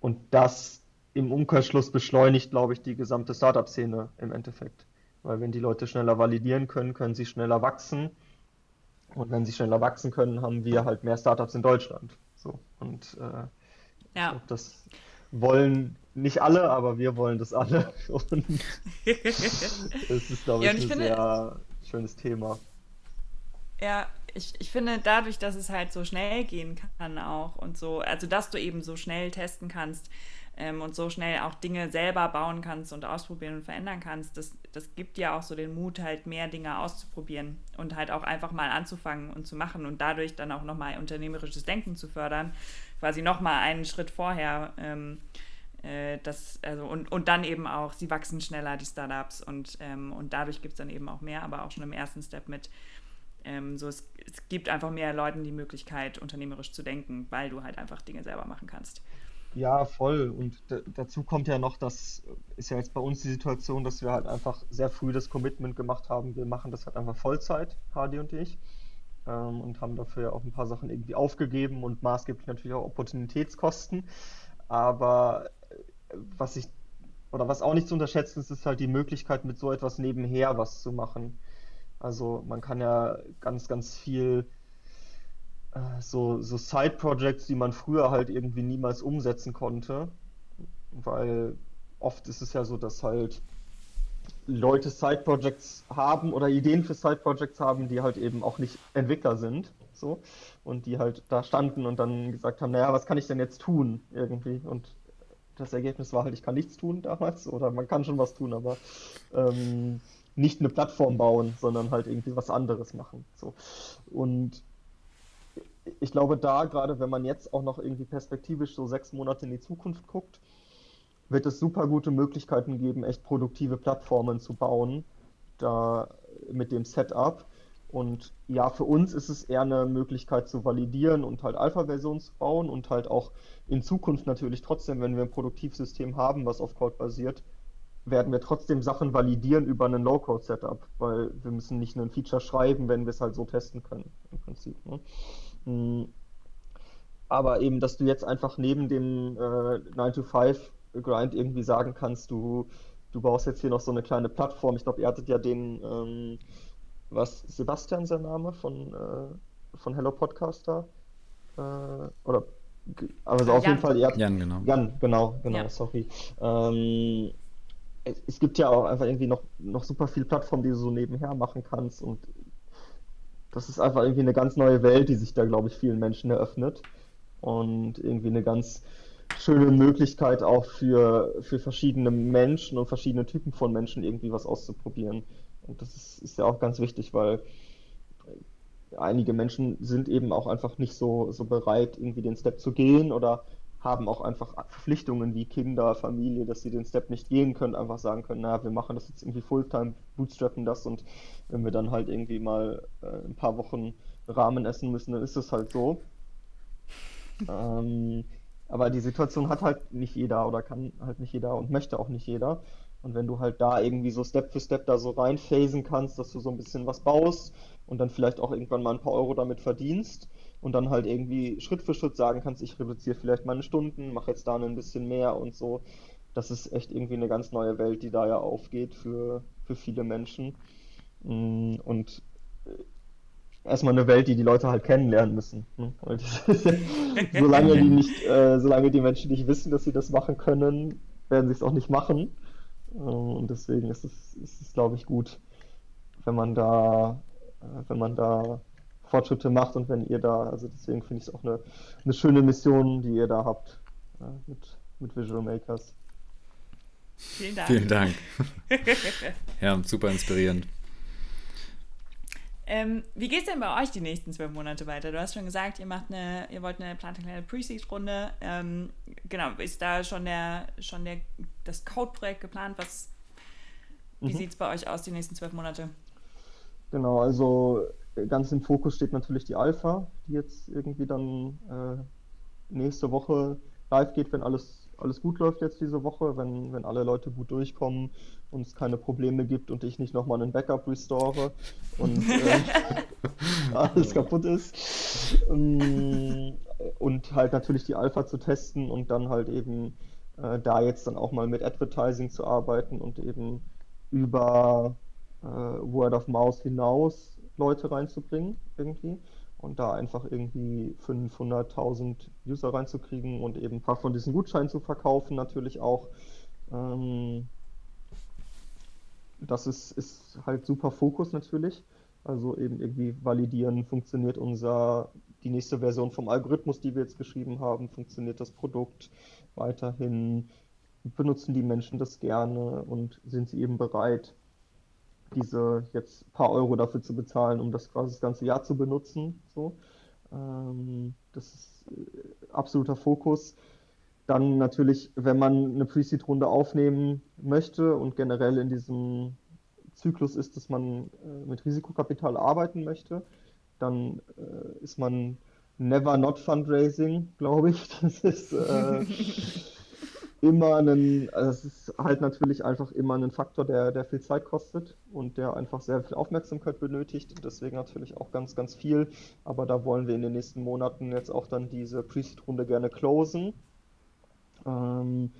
Und das im Umkehrschluss beschleunigt, glaube ich, die gesamte Startup-Szene im Endeffekt. Weil wenn die Leute schneller validieren können, können sie schneller wachsen. Und wenn sie schneller wachsen können, haben wir halt mehr Startups in Deutschland. So. Und äh, ja. Das wollen nicht alle, aber wir wollen das alle. [laughs] Und [laughs] das ist, glaube ich, ja, ich ein finde, sehr schönes Thema. Ja, ich, ich finde dadurch, dass es halt so schnell gehen kann auch und so, also dass du eben so schnell testen kannst ähm, und so schnell auch Dinge selber bauen kannst und ausprobieren und verändern kannst, das, das gibt ja auch so den Mut, halt mehr Dinge auszuprobieren und halt auch einfach mal anzufangen und zu machen und dadurch dann auch nochmal unternehmerisches Denken zu fördern, quasi nochmal einen Schritt vorher. Ähm, äh, das, also, und, und dann eben auch, sie wachsen schneller, die Startups, und, ähm, und dadurch gibt es dann eben auch mehr, aber auch schon im ersten Step mit ähm, so, es, es, gibt einfach mehr Leuten die Möglichkeit, unternehmerisch zu denken, weil du halt einfach Dinge selber machen kannst. Ja, voll. Und dazu kommt ja noch, das ist ja jetzt bei uns die Situation, dass wir halt einfach sehr früh das Commitment gemacht haben, wir machen das halt einfach Vollzeit, Hardy und ich. Ähm, und haben dafür ja auch ein paar Sachen irgendwie aufgegeben und maßgeblich natürlich auch Opportunitätskosten. Aber äh, was ich, oder was auch nicht zu unterschätzen ist, ist halt die Möglichkeit, mit so etwas nebenher was zu machen. Also man kann ja ganz, ganz viel äh, so, so Side-Projects, die man früher halt irgendwie niemals umsetzen konnte, weil oft ist es ja so, dass halt Leute Side-Projects haben oder Ideen für Side-Projects haben, die halt eben auch nicht Entwickler sind, so, und die halt da standen und dann gesagt haben, naja, was kann ich denn jetzt tun irgendwie? Und das Ergebnis war halt, ich kann nichts tun damals oder man kann schon was tun, aber ähm, nicht eine Plattform bauen, sondern halt irgendwie was anderes machen. So. Und ich glaube, da, gerade wenn man jetzt auch noch irgendwie perspektivisch so sechs Monate in die Zukunft guckt, wird es super gute Möglichkeiten geben, echt produktive Plattformen zu bauen, da mit dem Setup. Und ja, für uns ist es eher eine Möglichkeit zu validieren und halt Alpha-Versionen zu bauen und halt auch in Zukunft natürlich trotzdem, wenn wir ein Produktivsystem haben, was auf Code basiert, werden wir trotzdem Sachen validieren über einen Low-Code-Setup, weil wir müssen nicht nur ein Feature schreiben, wenn wir es halt so testen können, im Prinzip. Ne? Hm. Aber eben, dass du jetzt einfach neben dem äh, 9-to-5-Grind irgendwie sagen kannst, du, du baust jetzt hier noch so eine kleine Plattform. Ich glaube, ihr hattet ja den, ähm, was, Sebastian sein Name von, äh, von Hello Podcaster? Äh, oder, also auf Jan. jeden Fall, ihr habt, Jan, genau. Jan, genau, genau, ja. sorry. Ähm, es gibt ja auch einfach irgendwie noch, noch super viele Plattformen, die du so nebenher machen kannst und das ist einfach irgendwie eine ganz neue Welt, die sich da, glaube ich, vielen Menschen eröffnet und irgendwie eine ganz schöne Möglichkeit auch für, für verschiedene Menschen und verschiedene Typen von Menschen irgendwie was auszuprobieren. Und das ist, ist ja auch ganz wichtig, weil einige Menschen sind eben auch einfach nicht so, so bereit, irgendwie den Step zu gehen oder haben auch einfach Verpflichtungen wie Kinder, Familie, dass sie den Step nicht gehen können, einfach sagen können, naja, wir machen das jetzt irgendwie Fulltime, bootstrappen das und wenn wir dann halt irgendwie mal äh, ein paar Wochen Rahmen essen müssen, dann ist es halt so. [laughs] ähm, aber die Situation hat halt nicht jeder oder kann halt nicht jeder und möchte auch nicht jeder. Und wenn du halt da irgendwie so Step für Step da so reinphasen kannst, dass du so ein bisschen was baust und dann vielleicht auch irgendwann mal ein paar Euro damit verdienst, und dann halt irgendwie Schritt für Schritt sagen kannst, ich reduziere vielleicht meine Stunden, mache jetzt da ein bisschen mehr und so. Das ist echt irgendwie eine ganz neue Welt, die da ja aufgeht für, für viele Menschen. Mm, und äh, erstmal eine Welt, die die Leute halt kennenlernen müssen. Ne? [laughs] [laughs] solange die nicht, äh, solange die Menschen nicht wissen, dass sie das machen können, werden sie es auch nicht machen. Äh, und deswegen ist es, ist es glaube ich, gut, wenn man da, äh, wenn man da Fortschritte macht und wenn ihr da, also deswegen finde ich es auch eine, eine schöne Mission, die ihr da habt äh, mit, mit Visual Makers. Vielen Dank. Vielen Dank. [laughs] ja, super inspirierend. Ähm, wie geht es denn bei euch die nächsten zwölf Monate weiter? Du hast schon gesagt, ihr macht eine, ihr wollt eine plant eine kleine Pre-Seed-Runde. Ähm, genau, ist da schon der, schon der, das Code-Projekt geplant? Was, wie mhm. sieht es bei euch aus die nächsten zwölf Monate? Genau, also ganz im Fokus steht natürlich die Alpha, die jetzt irgendwie dann äh, nächste Woche live geht, wenn alles, alles gut läuft jetzt diese Woche, wenn, wenn alle Leute gut durchkommen und es keine Probleme gibt und ich nicht nochmal einen Backup restore und [laughs] äh, [laughs] alles kaputt ist. Ähm, und halt natürlich die Alpha zu testen und dann halt eben äh, da jetzt dann auch mal mit Advertising zu arbeiten und eben über äh, Word of Mouse hinaus Leute reinzubringen irgendwie und da einfach irgendwie 500.000 User reinzukriegen und eben ein paar von diesen Gutscheinen zu verkaufen natürlich auch. Ähm, das ist, ist halt super Fokus natürlich. Also eben irgendwie validieren, funktioniert unser, die nächste Version vom Algorithmus, die wir jetzt geschrieben haben, funktioniert das Produkt weiterhin, benutzen die Menschen das gerne und sind sie eben bereit, diese jetzt paar Euro dafür zu bezahlen, um das quasi das ganze Jahr zu benutzen. So. Ähm, das ist äh, absoluter Fokus. Dann natürlich, wenn man eine Pre-Seed-Runde aufnehmen möchte und generell in diesem Zyklus ist, dass man äh, mit Risikokapital arbeiten möchte, dann äh, ist man never not fundraising, [laughs] glaube ich. Das ist äh, [laughs] immer ein, also es ist halt natürlich einfach immer ein Faktor, der, der viel Zeit kostet und der einfach sehr viel Aufmerksamkeit benötigt. Deswegen natürlich auch ganz, ganz viel. Aber da wollen wir in den nächsten Monaten jetzt auch dann diese Pre-Seed-Runde gerne closen. Ähm,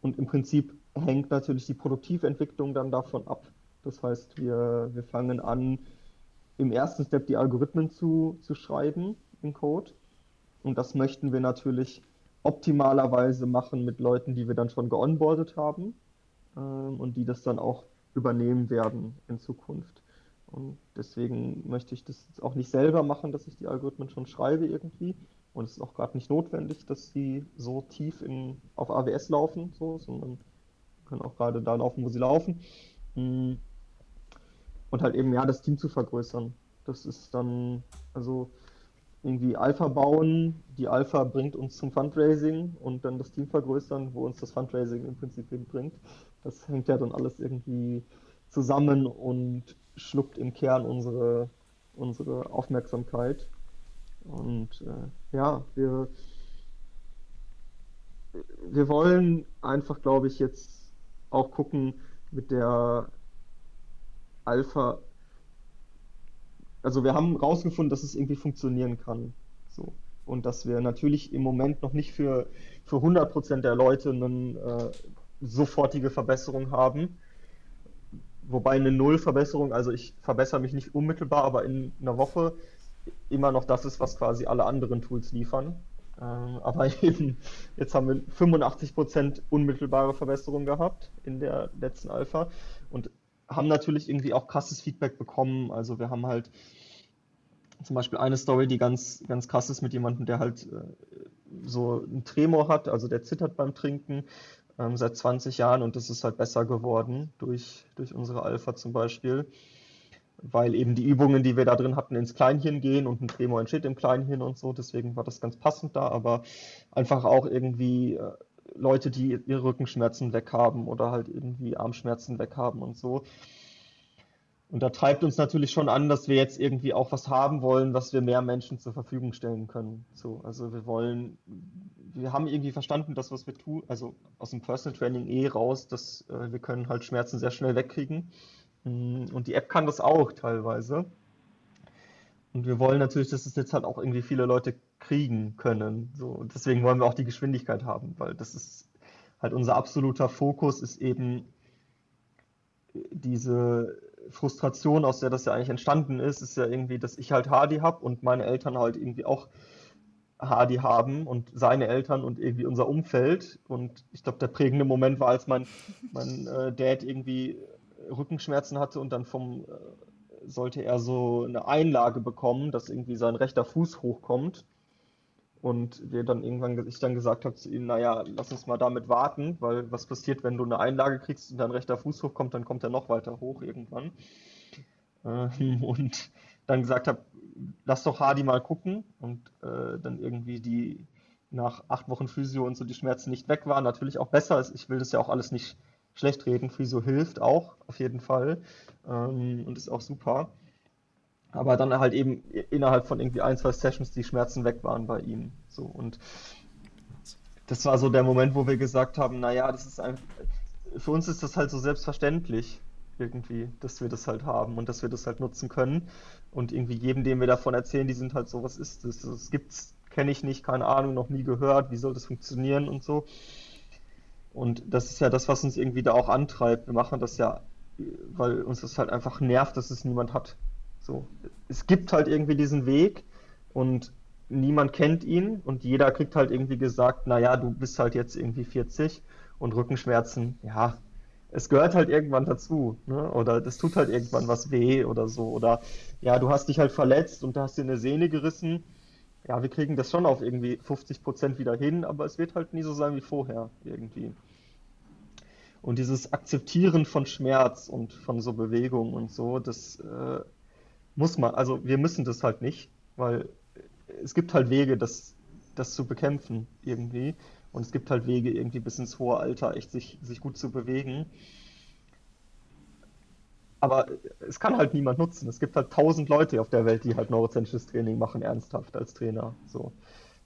und im Prinzip hängt natürlich die Produktiventwicklung dann davon ab. Das heißt, wir, wir fangen an, im ersten Step die Algorithmen zu, zu schreiben im Code. Und das möchten wir natürlich optimalerweise machen mit Leuten, die wir dann schon geonboardet haben ähm, und die das dann auch übernehmen werden in Zukunft. Und deswegen möchte ich das jetzt auch nicht selber machen, dass ich die Algorithmen schon schreibe irgendwie. Und es ist auch gerade nicht notwendig, dass sie so tief in, auf AWS laufen, so, sondern können auch gerade da laufen, wo sie laufen. Hm. Und halt eben, ja, das Team zu vergrößern. Das ist dann, also irgendwie Alpha bauen, die Alpha bringt uns zum Fundraising und dann das Team vergrößern, wo uns das Fundraising im Prinzip hinbringt. Das hängt ja dann alles irgendwie zusammen und schluckt im Kern unsere, unsere Aufmerksamkeit. Und äh, ja, wir, wir wollen einfach, glaube ich, jetzt auch gucken mit der Alpha also wir haben rausgefunden, dass es irgendwie funktionieren kann. So. Und dass wir natürlich im Moment noch nicht für, für 100% der Leute eine äh, sofortige Verbesserung haben. Wobei eine Null-Verbesserung, also ich verbessere mich nicht unmittelbar, aber in einer Woche immer noch das ist, was quasi alle anderen Tools liefern. Ähm, aber [laughs] eben, jetzt haben wir 85% unmittelbare Verbesserung gehabt in der letzten Alpha und haben natürlich irgendwie auch krasses Feedback bekommen. Also wir haben halt zum Beispiel eine Story, die ganz, ganz krass ist mit jemandem, der halt äh, so einen Tremor hat, also der zittert beim Trinken ähm, seit 20 Jahren und das ist halt besser geworden durch, durch unsere Alpha zum Beispiel, weil eben die Übungen, die wir da drin hatten, ins Kleinhirn gehen und ein Tremor entsteht im Kleinhirn und so, deswegen war das ganz passend da, aber einfach auch irgendwie äh, Leute, die ihre Rückenschmerzen weghaben oder halt irgendwie Armschmerzen weghaben und so und da treibt uns natürlich schon an, dass wir jetzt irgendwie auch was haben wollen, was wir mehr Menschen zur Verfügung stellen können. So, also wir wollen, wir haben irgendwie verstanden, dass was wir tun, also aus dem Personal Training eh raus, dass äh, wir können halt Schmerzen sehr schnell wegkriegen. Mm, und die App kann das auch teilweise. Und wir wollen natürlich, dass es jetzt halt auch irgendwie viele Leute kriegen können. So, und deswegen wollen wir auch die Geschwindigkeit haben, weil das ist halt unser absoluter Fokus ist eben diese Frustration, aus der das ja eigentlich entstanden ist, ist ja irgendwie, dass ich halt Hardy habe und meine Eltern halt irgendwie auch Hardy haben und seine Eltern und irgendwie unser Umfeld. Und ich glaube, der prägende Moment war, als mein, mein äh, Dad irgendwie Rückenschmerzen hatte und dann vom äh, sollte er so eine Einlage bekommen, dass irgendwie sein rechter Fuß hochkommt. Und wir dann irgendwann, ich dann gesagt habe zu ihm, naja, lass uns mal damit warten, weil was passiert, wenn du eine Einlage kriegst und dein rechter Fuß hochkommt, dann kommt er noch weiter hoch irgendwann. Ähm, [laughs] und dann gesagt habe, lass doch Hardy mal gucken und äh, dann irgendwie die nach acht Wochen Physio und so die Schmerzen nicht weg waren. Natürlich auch besser ich will das ja auch alles nicht schlecht reden. Physio hilft auch auf jeden Fall ähm, und ist auch super aber dann halt eben innerhalb von irgendwie ein, zwei Sessions die Schmerzen weg waren bei ihm. So und das war so der Moment, wo wir gesagt haben, naja, das ist einfach, für uns ist das halt so selbstverständlich irgendwie, dass wir das halt haben und dass wir das halt nutzen können. Und irgendwie jedem, dem wir davon erzählen, die sind halt so, was ist das? Das gibt's, kenne ich nicht, keine Ahnung, noch nie gehört, wie soll das funktionieren und so. Und das ist ja das, was uns irgendwie da auch antreibt. Wir machen das ja, weil uns das halt einfach nervt, dass es niemand hat. So, es gibt halt irgendwie diesen Weg und niemand kennt ihn und jeder kriegt halt irgendwie gesagt, naja, du bist halt jetzt irgendwie 40 und Rückenschmerzen, ja, es gehört halt irgendwann dazu, ne? Oder das tut halt irgendwann was weh oder so. Oder ja, du hast dich halt verletzt und da hast dir eine Sehne gerissen. Ja, wir kriegen das schon auf irgendwie 50 Prozent wieder hin, aber es wird halt nie so sein wie vorher irgendwie. Und dieses Akzeptieren von Schmerz und von so Bewegung und so, das äh, muss man, also wir müssen das halt nicht, weil es gibt halt Wege, das, das zu bekämpfen irgendwie. Und es gibt halt Wege, irgendwie bis ins hohe Alter echt sich, sich gut zu bewegen. Aber es kann halt niemand nutzen. Es gibt halt tausend Leute auf der Welt, die halt neurozentrisches Training machen, ernsthaft als Trainer. So.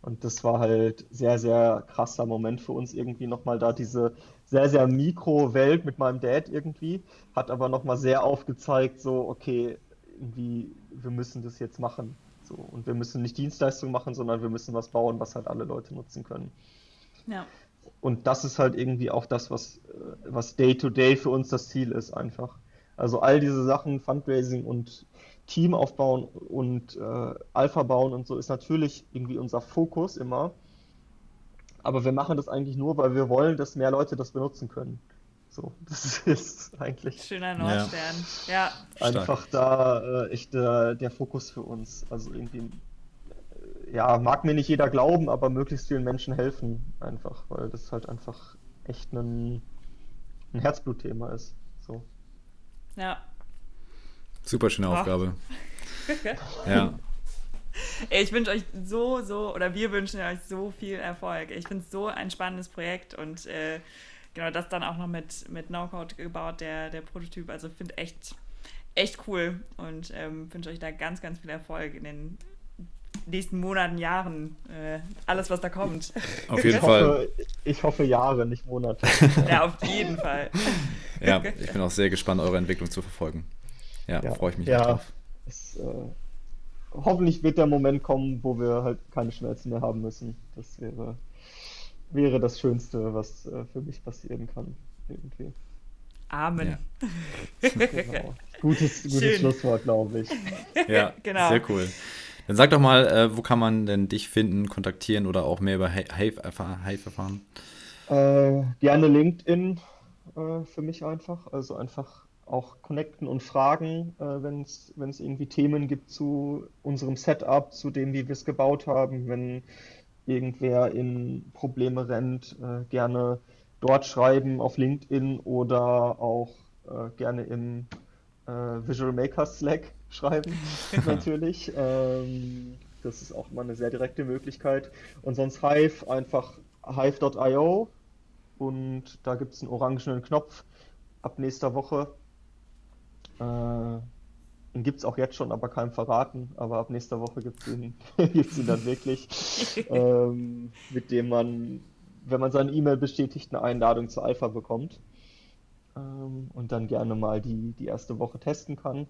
Und das war halt sehr, sehr krasser Moment für uns irgendwie nochmal da diese sehr, sehr Mikro-Welt mit meinem Dad irgendwie, hat aber nochmal sehr aufgezeigt, so, okay, irgendwie, wir müssen das jetzt machen. So. Und wir müssen nicht Dienstleistungen machen, sondern wir müssen was bauen, was halt alle Leute nutzen können. Ja. Und das ist halt irgendwie auch das, was, äh, was Day-to-Day -Day für uns das Ziel ist, einfach. Also all diese Sachen, Fundraising und Team aufbauen und äh, Alpha bauen und so ist natürlich irgendwie unser Fokus immer. Aber wir machen das eigentlich nur, weil wir wollen, dass mehr Leute das benutzen können. So, [laughs] das ist eigentlich. Schöner Nordstern, ja. ja. Einfach da äh, echt äh, der Fokus für uns. Also irgendwie ja, mag mir nicht jeder glauben, aber möglichst vielen Menschen helfen einfach, weil das halt einfach echt ein, ein Herzblutthema ist. So. Ja. Super schöne Aufgabe. [laughs] ja. Ich wünsche euch so, so, oder wir wünschen euch so viel Erfolg. Ich finde es so ein spannendes Projekt und äh, genau das dann auch noch mit, mit No-Code gebaut, der, der Prototyp. Also finde echt, echt cool und ähm, wünsche euch da ganz, ganz viel Erfolg in den nächsten Monaten, Jahren, äh, alles, was da kommt. Auf jeden ich Fall. Hoffe, ich hoffe Jahre, nicht Monate. [laughs] ja, auf jeden Fall. ja, ich bin auch sehr gespannt, eure Entwicklung zu verfolgen. Ja, ja freue ich mich ja, drauf. Es, äh, hoffentlich wird der Moment kommen, wo wir halt keine Schmerzen mehr haben müssen. Das wäre, wäre das Schönste, was äh, für mich passieren kann. Irgendwie. Amen. Ja. [laughs] genau. Gutes, gutes Schlusswort, glaube ich. Ja, [laughs] genau. sehr cool. Dann sag doch mal, äh, wo kann man denn dich finden, kontaktieren oder auch mehr über Hive erfahren? Äh, gerne LinkedIn äh, für mich einfach. Also einfach auch connecten und fragen, äh, wenn es irgendwie Themen gibt zu unserem Setup, zu dem, wie wir es gebaut haben. Wenn irgendwer in Probleme rennt, äh, gerne dort schreiben auf LinkedIn oder auch äh, gerne im Visual Maker Slack [laughs] schreiben, [laughs] natürlich. Ähm, das ist auch immer eine sehr direkte Möglichkeit. Und sonst Hive einfach hive.io und da gibt es einen orangenen Knopf ab nächster Woche. Äh, den gibt es auch jetzt schon, aber keinem verraten. Aber ab nächster Woche gibt es ihn, [laughs] gibt's ihn dann wirklich. [laughs] ähm, mit dem man, wenn man seine E-Mail bestätigt, eine Einladung zur Alpha bekommt. Ähm, und dann gerne mal die, die erste Woche testen kann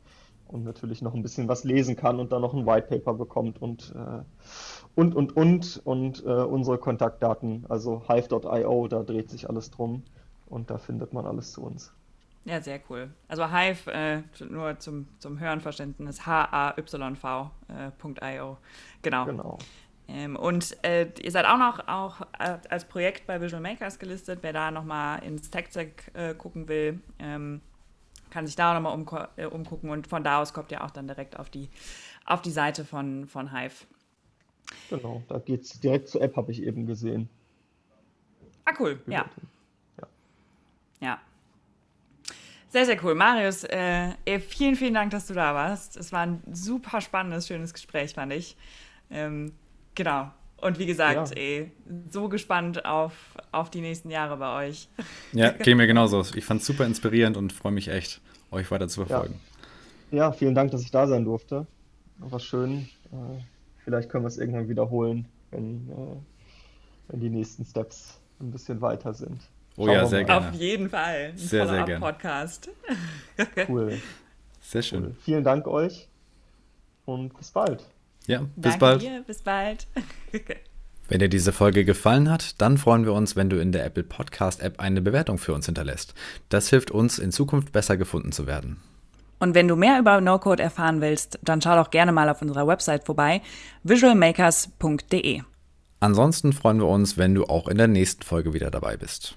und natürlich noch ein bisschen was lesen kann und dann noch ein White Paper bekommt und äh, und und und und äh, unsere Kontaktdaten, also hive.io, da dreht sich alles drum und da findet man alles zu uns. Ja, sehr cool. Also Hive, äh, nur zum, zum Hörenverständnis, h-a-y-v.io. Äh, genau. genau. Ähm, und äh, ihr seid auch noch auch als Projekt bei Visual Makers gelistet. Wer da nochmal ins TechSec äh, gucken will, ähm, kann sich da nochmal um, äh, umgucken und von da aus kommt ihr auch dann direkt auf die, auf die Seite von, von Hive. Genau, da geht es direkt zur App, habe ich eben gesehen. Ah, cool, ja. ja. Ja. Sehr, sehr cool. Marius, äh, vielen, vielen Dank, dass du da warst. Es war ein super spannendes, schönes Gespräch, fand ich. Ähm, genau. Und wie gesagt, ja. ey, so gespannt auf, auf die nächsten Jahre bei euch. Ja, geht mir genauso. Ich fand es super inspirierend und freue mich echt, euch weiter zu verfolgen. Ja. ja. vielen Dank, dass ich da sein durfte. War schön. Äh, vielleicht können wir es irgendwann wiederholen, wenn, äh, wenn die nächsten Steps ein bisschen weiter sind. Oh ja, sehr gerne. Auf jeden Fall. Ein sehr, sehr gerne. Podcast. [laughs] Cool. Sehr schön. Cool. Vielen Dank euch und bis bald. Ja, bis Danke bald. Dir, bis bald. [laughs] Wenn dir diese Folge gefallen hat, dann freuen wir uns, wenn du in der Apple Podcast App eine Bewertung für uns hinterlässt. Das hilft uns, in Zukunft besser gefunden zu werden. Und wenn du mehr über No-Code erfahren willst, dann schau doch gerne mal auf unserer Website vorbei, visualmakers.de. Ansonsten freuen wir uns, wenn du auch in der nächsten Folge wieder dabei bist.